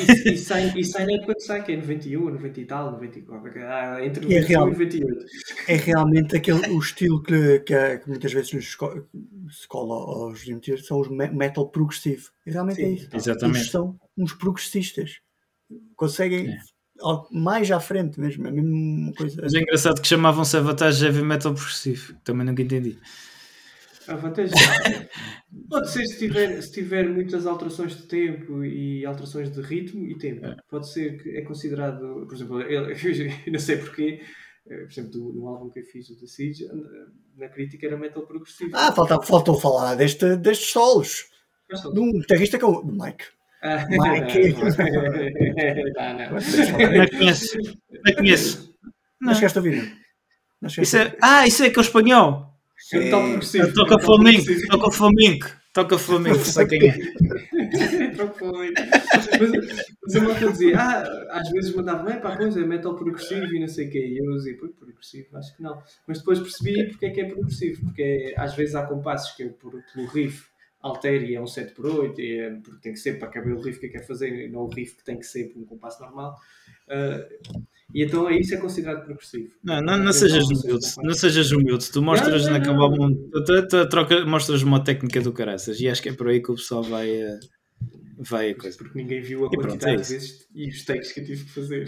E, e sai, e sai na época que sai, que é 91, 90 e tal, 94, ah, entre é 91 real. e 98. É realmente aquele, o estilo que, que, é- que muitas vezes nos esco- se cola aos Theater são os me- metal progressivo. E realmente é Sim, isso. Exatamente. Eles são uns progressistas. Conseguem É. mais à frente mesmo. É mesmo uma coisa. Mas é engraçado que chamavam-se Avatage Heavy Metal Progressivo. Também nunca entendi. A vantagem pode ser se tiver, se tiver muitas alterações de tempo e alterações de ritmo e tempo. Pode ser que é considerado, por exemplo, eu, [LAUGHS] eu não sei porquê, eh, por exemplo, do- no álbum que eu fiz, o The Siege, eh, na crítica era metal progressivo. Ah, falta, faltou falar deste, destes solos. De um guitarrista que é o Mike. Ah, [LAUGHS] Mike. não, não. Não conheço. Não conheço. Não chegaste a ouvir, Isso é, ah, isso é que é o espanhol. É. Toca flamenco. progressivo. Toca flamenco. Toca flamenco. Sei quem é. [LAUGHS] Trocou muito. Mas, mas a malta dizia, ah, às vezes mandava, é pá, pois é metal progressivo e não sei o quê. E eu dizia, pô, progressivo, acho que não. Mas depois percebi porque é que é progressivo, porque é- às vezes há compassos que eu, por, pelo riff, altero e é um 7 por 8 e é, porque tem que ser para caber o riff que eu quero fazer e não o riff que tem que ser por um compasso normal. Ah, e então é isso é considerado progressivo. Não, não, não sejas humilde. Não sejas humilde. Tu mostras Não, não, naquele não. álbum. Tu, tu, tu troca, mostras uma técnica do caraças. E acho que é por aí que o pessoal vai. eh, Vai a coisa. Porque ninguém viu a E pronto, quantidade é de isso. vezes e os takes que eu tive que fazer.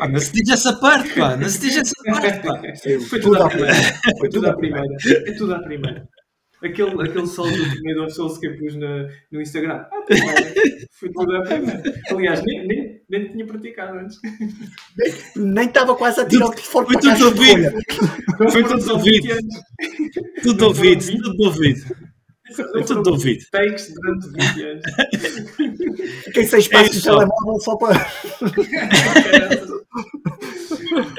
Ah, não se diz essa parte, pá. Não se diz essa [LAUGHS] parte, pá. Foi tudo tudo à primeira. Foi tudo à primeira. É tudo à primeira. Aquele, aquele sol do primeiro of Souls que eu pus na, no Instagram. Primeira. Foi tudo à primeira. Aliás, nem, nem, nem tinha praticado antes. Nem estava quase a tirar o telefone Foi tudo de ouvido. Não Foi tudo ouvido. 20 anos. Tudo Não ouvido. Tudo ouvido. Não Foi tudo ouvido. Takes durante 20 anos. Fiquei sem espaço É só. telemóvel só para.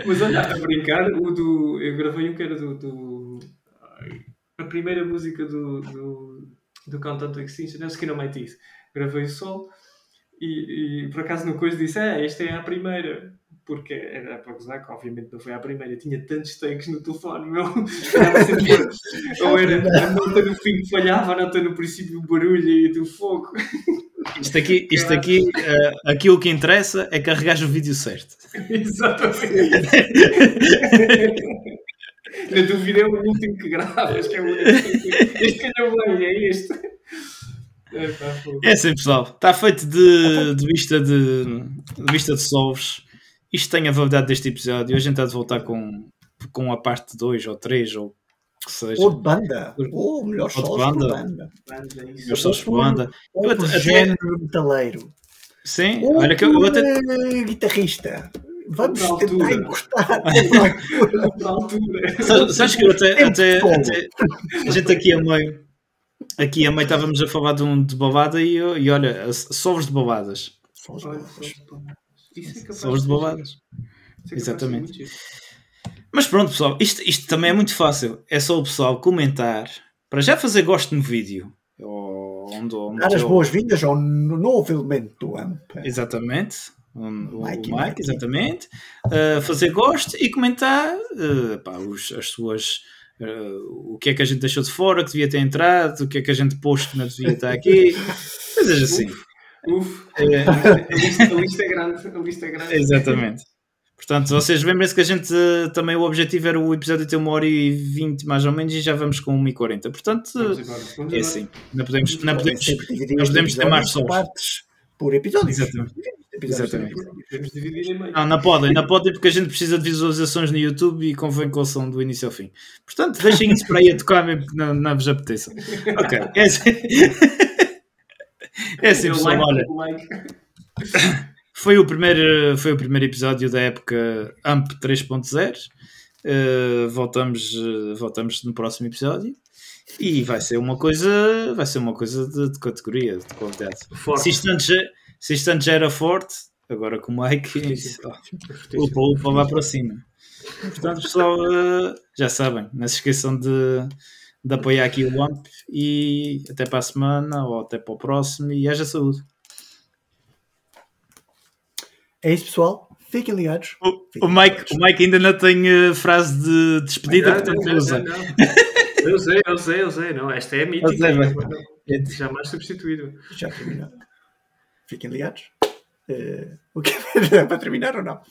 Mas olha, a brincar, o do. Eu gravei um que era do. do- a primeira música do, do, do Countdown to Extinction, é o Skin on My Teeth. Gravei o sol e, e por acaso no coisa disse: Ah, esta é a primeira. Porque era para gozar, que obviamente não foi a primeira. Eu tinha tantos takes no telefone, meu. [LAUGHS] Sempre Ou era a nota no fim que falhava, a nota no princípio, o barulho e do fogo. [LAUGHS] Isto aqui, isto aqui eh, aquilo que interessa é carregar o vídeo certo. [LAUGHS] Exatamente. Na dúvida é o último que gravas, que é o único. Este calhou bem, é este. É, assim, pessoal. Está feito de, de vista de, de vista de solves. Isto tem a validade deste episódio. A gente há de voltar com, com a parte 2 ou 3 ou que seja. Ou de banda. Ou melhor Ou de só por banda. banda. É. Meus sons por banda. Ou Eu por até- género metaleiro. Sim, Ou olha que eu, eu até. guitarrista. Vamos tentar [LAUGHS] altura. encostar. Altura. Sabes que eu até, até, de solo. até- A gente aqui a meio. Aqui a meio estávamos a falar de um de bobada e, e olha, sovos de bobadas. É capaz de bobadas. É ser Exatamente. Mas pronto, pessoal, isto, isto também é muito fácil. É só o pessoal comentar. Para já fazer gosto no vídeo. Ou onde, onde Dar as eu- boas-vindas ao novo elemento do AMP. Exatamente. O, o Mike Mike. exatamente. Uh, fazer gosto e comentar uh, pá, os- as suas. Uh, o que é que a gente deixou de fora que devia ter entrado, o que é que a gente pôs que não devia estar aqui, [LAUGHS] coisas assim. Uf, É, a lista, a lista é grande. A lista é grande. exatamente. Portanto, vocês lembrem-se que a gente uh, também o objetivo era o episódio ter uma hora e vinte mais ou menos e já vamos com uma e quarenta. Portanto, Vamos embora. Vamos é assim. Não podemos, não podemos, Sempre dividir não podemos ter episódio mais sons. partes por episódios. Exatamente. Exatamente. episódios. Podemos dividir em meio. Não, não podem, não podem porque a gente precisa de visualizações no YouTube e convém que ouçam do início ao fim. Portanto, deixem isso para aí a tocar mesmo que não, não vos apeteça. Ok, é assim. É assim, pessoal, like, olha, like. foi o, primeiro, foi o primeiro episódio da época AMP 3.0. Uh, voltamos, uh, voltamos no próximo episódio e vai ser uma coisa, vai ser uma coisa de, de categoria, de qualidade. Forte. Se isto, antes, já- se isto antes já era forte, agora com o Mike, Upa, upa, lá para cima. Portanto, pessoal, eh, já sabem, não se esqueçam de, de apoiar aqui o AMP e até para a semana ou até para o próximo e haja saúde. É isso, pessoal. Fiquem ligados. O, o Mike, o Mike ainda não tem eh, frase de despedida, Não, portanto não, não, usa. não. Eu sei, eu sei, eu sei. Não, esta é a mítica. Sei, mas- Jamais substituído. Já terminou. Fiquem ligados. Eh, o que é para terminar ou não?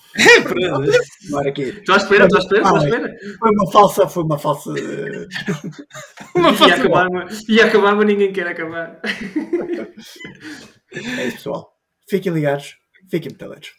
Agora aqui. Estou à espera, estou à espera, estou à espera. Foi uma falsa, foi uma falsa. eh, [LAUGHS] Uma Ia fase acabar, ia acabar, mas ninguém quer acabar. [LAUGHS] É isso, pessoal. Fiquem ligados. Fiquem metaletos.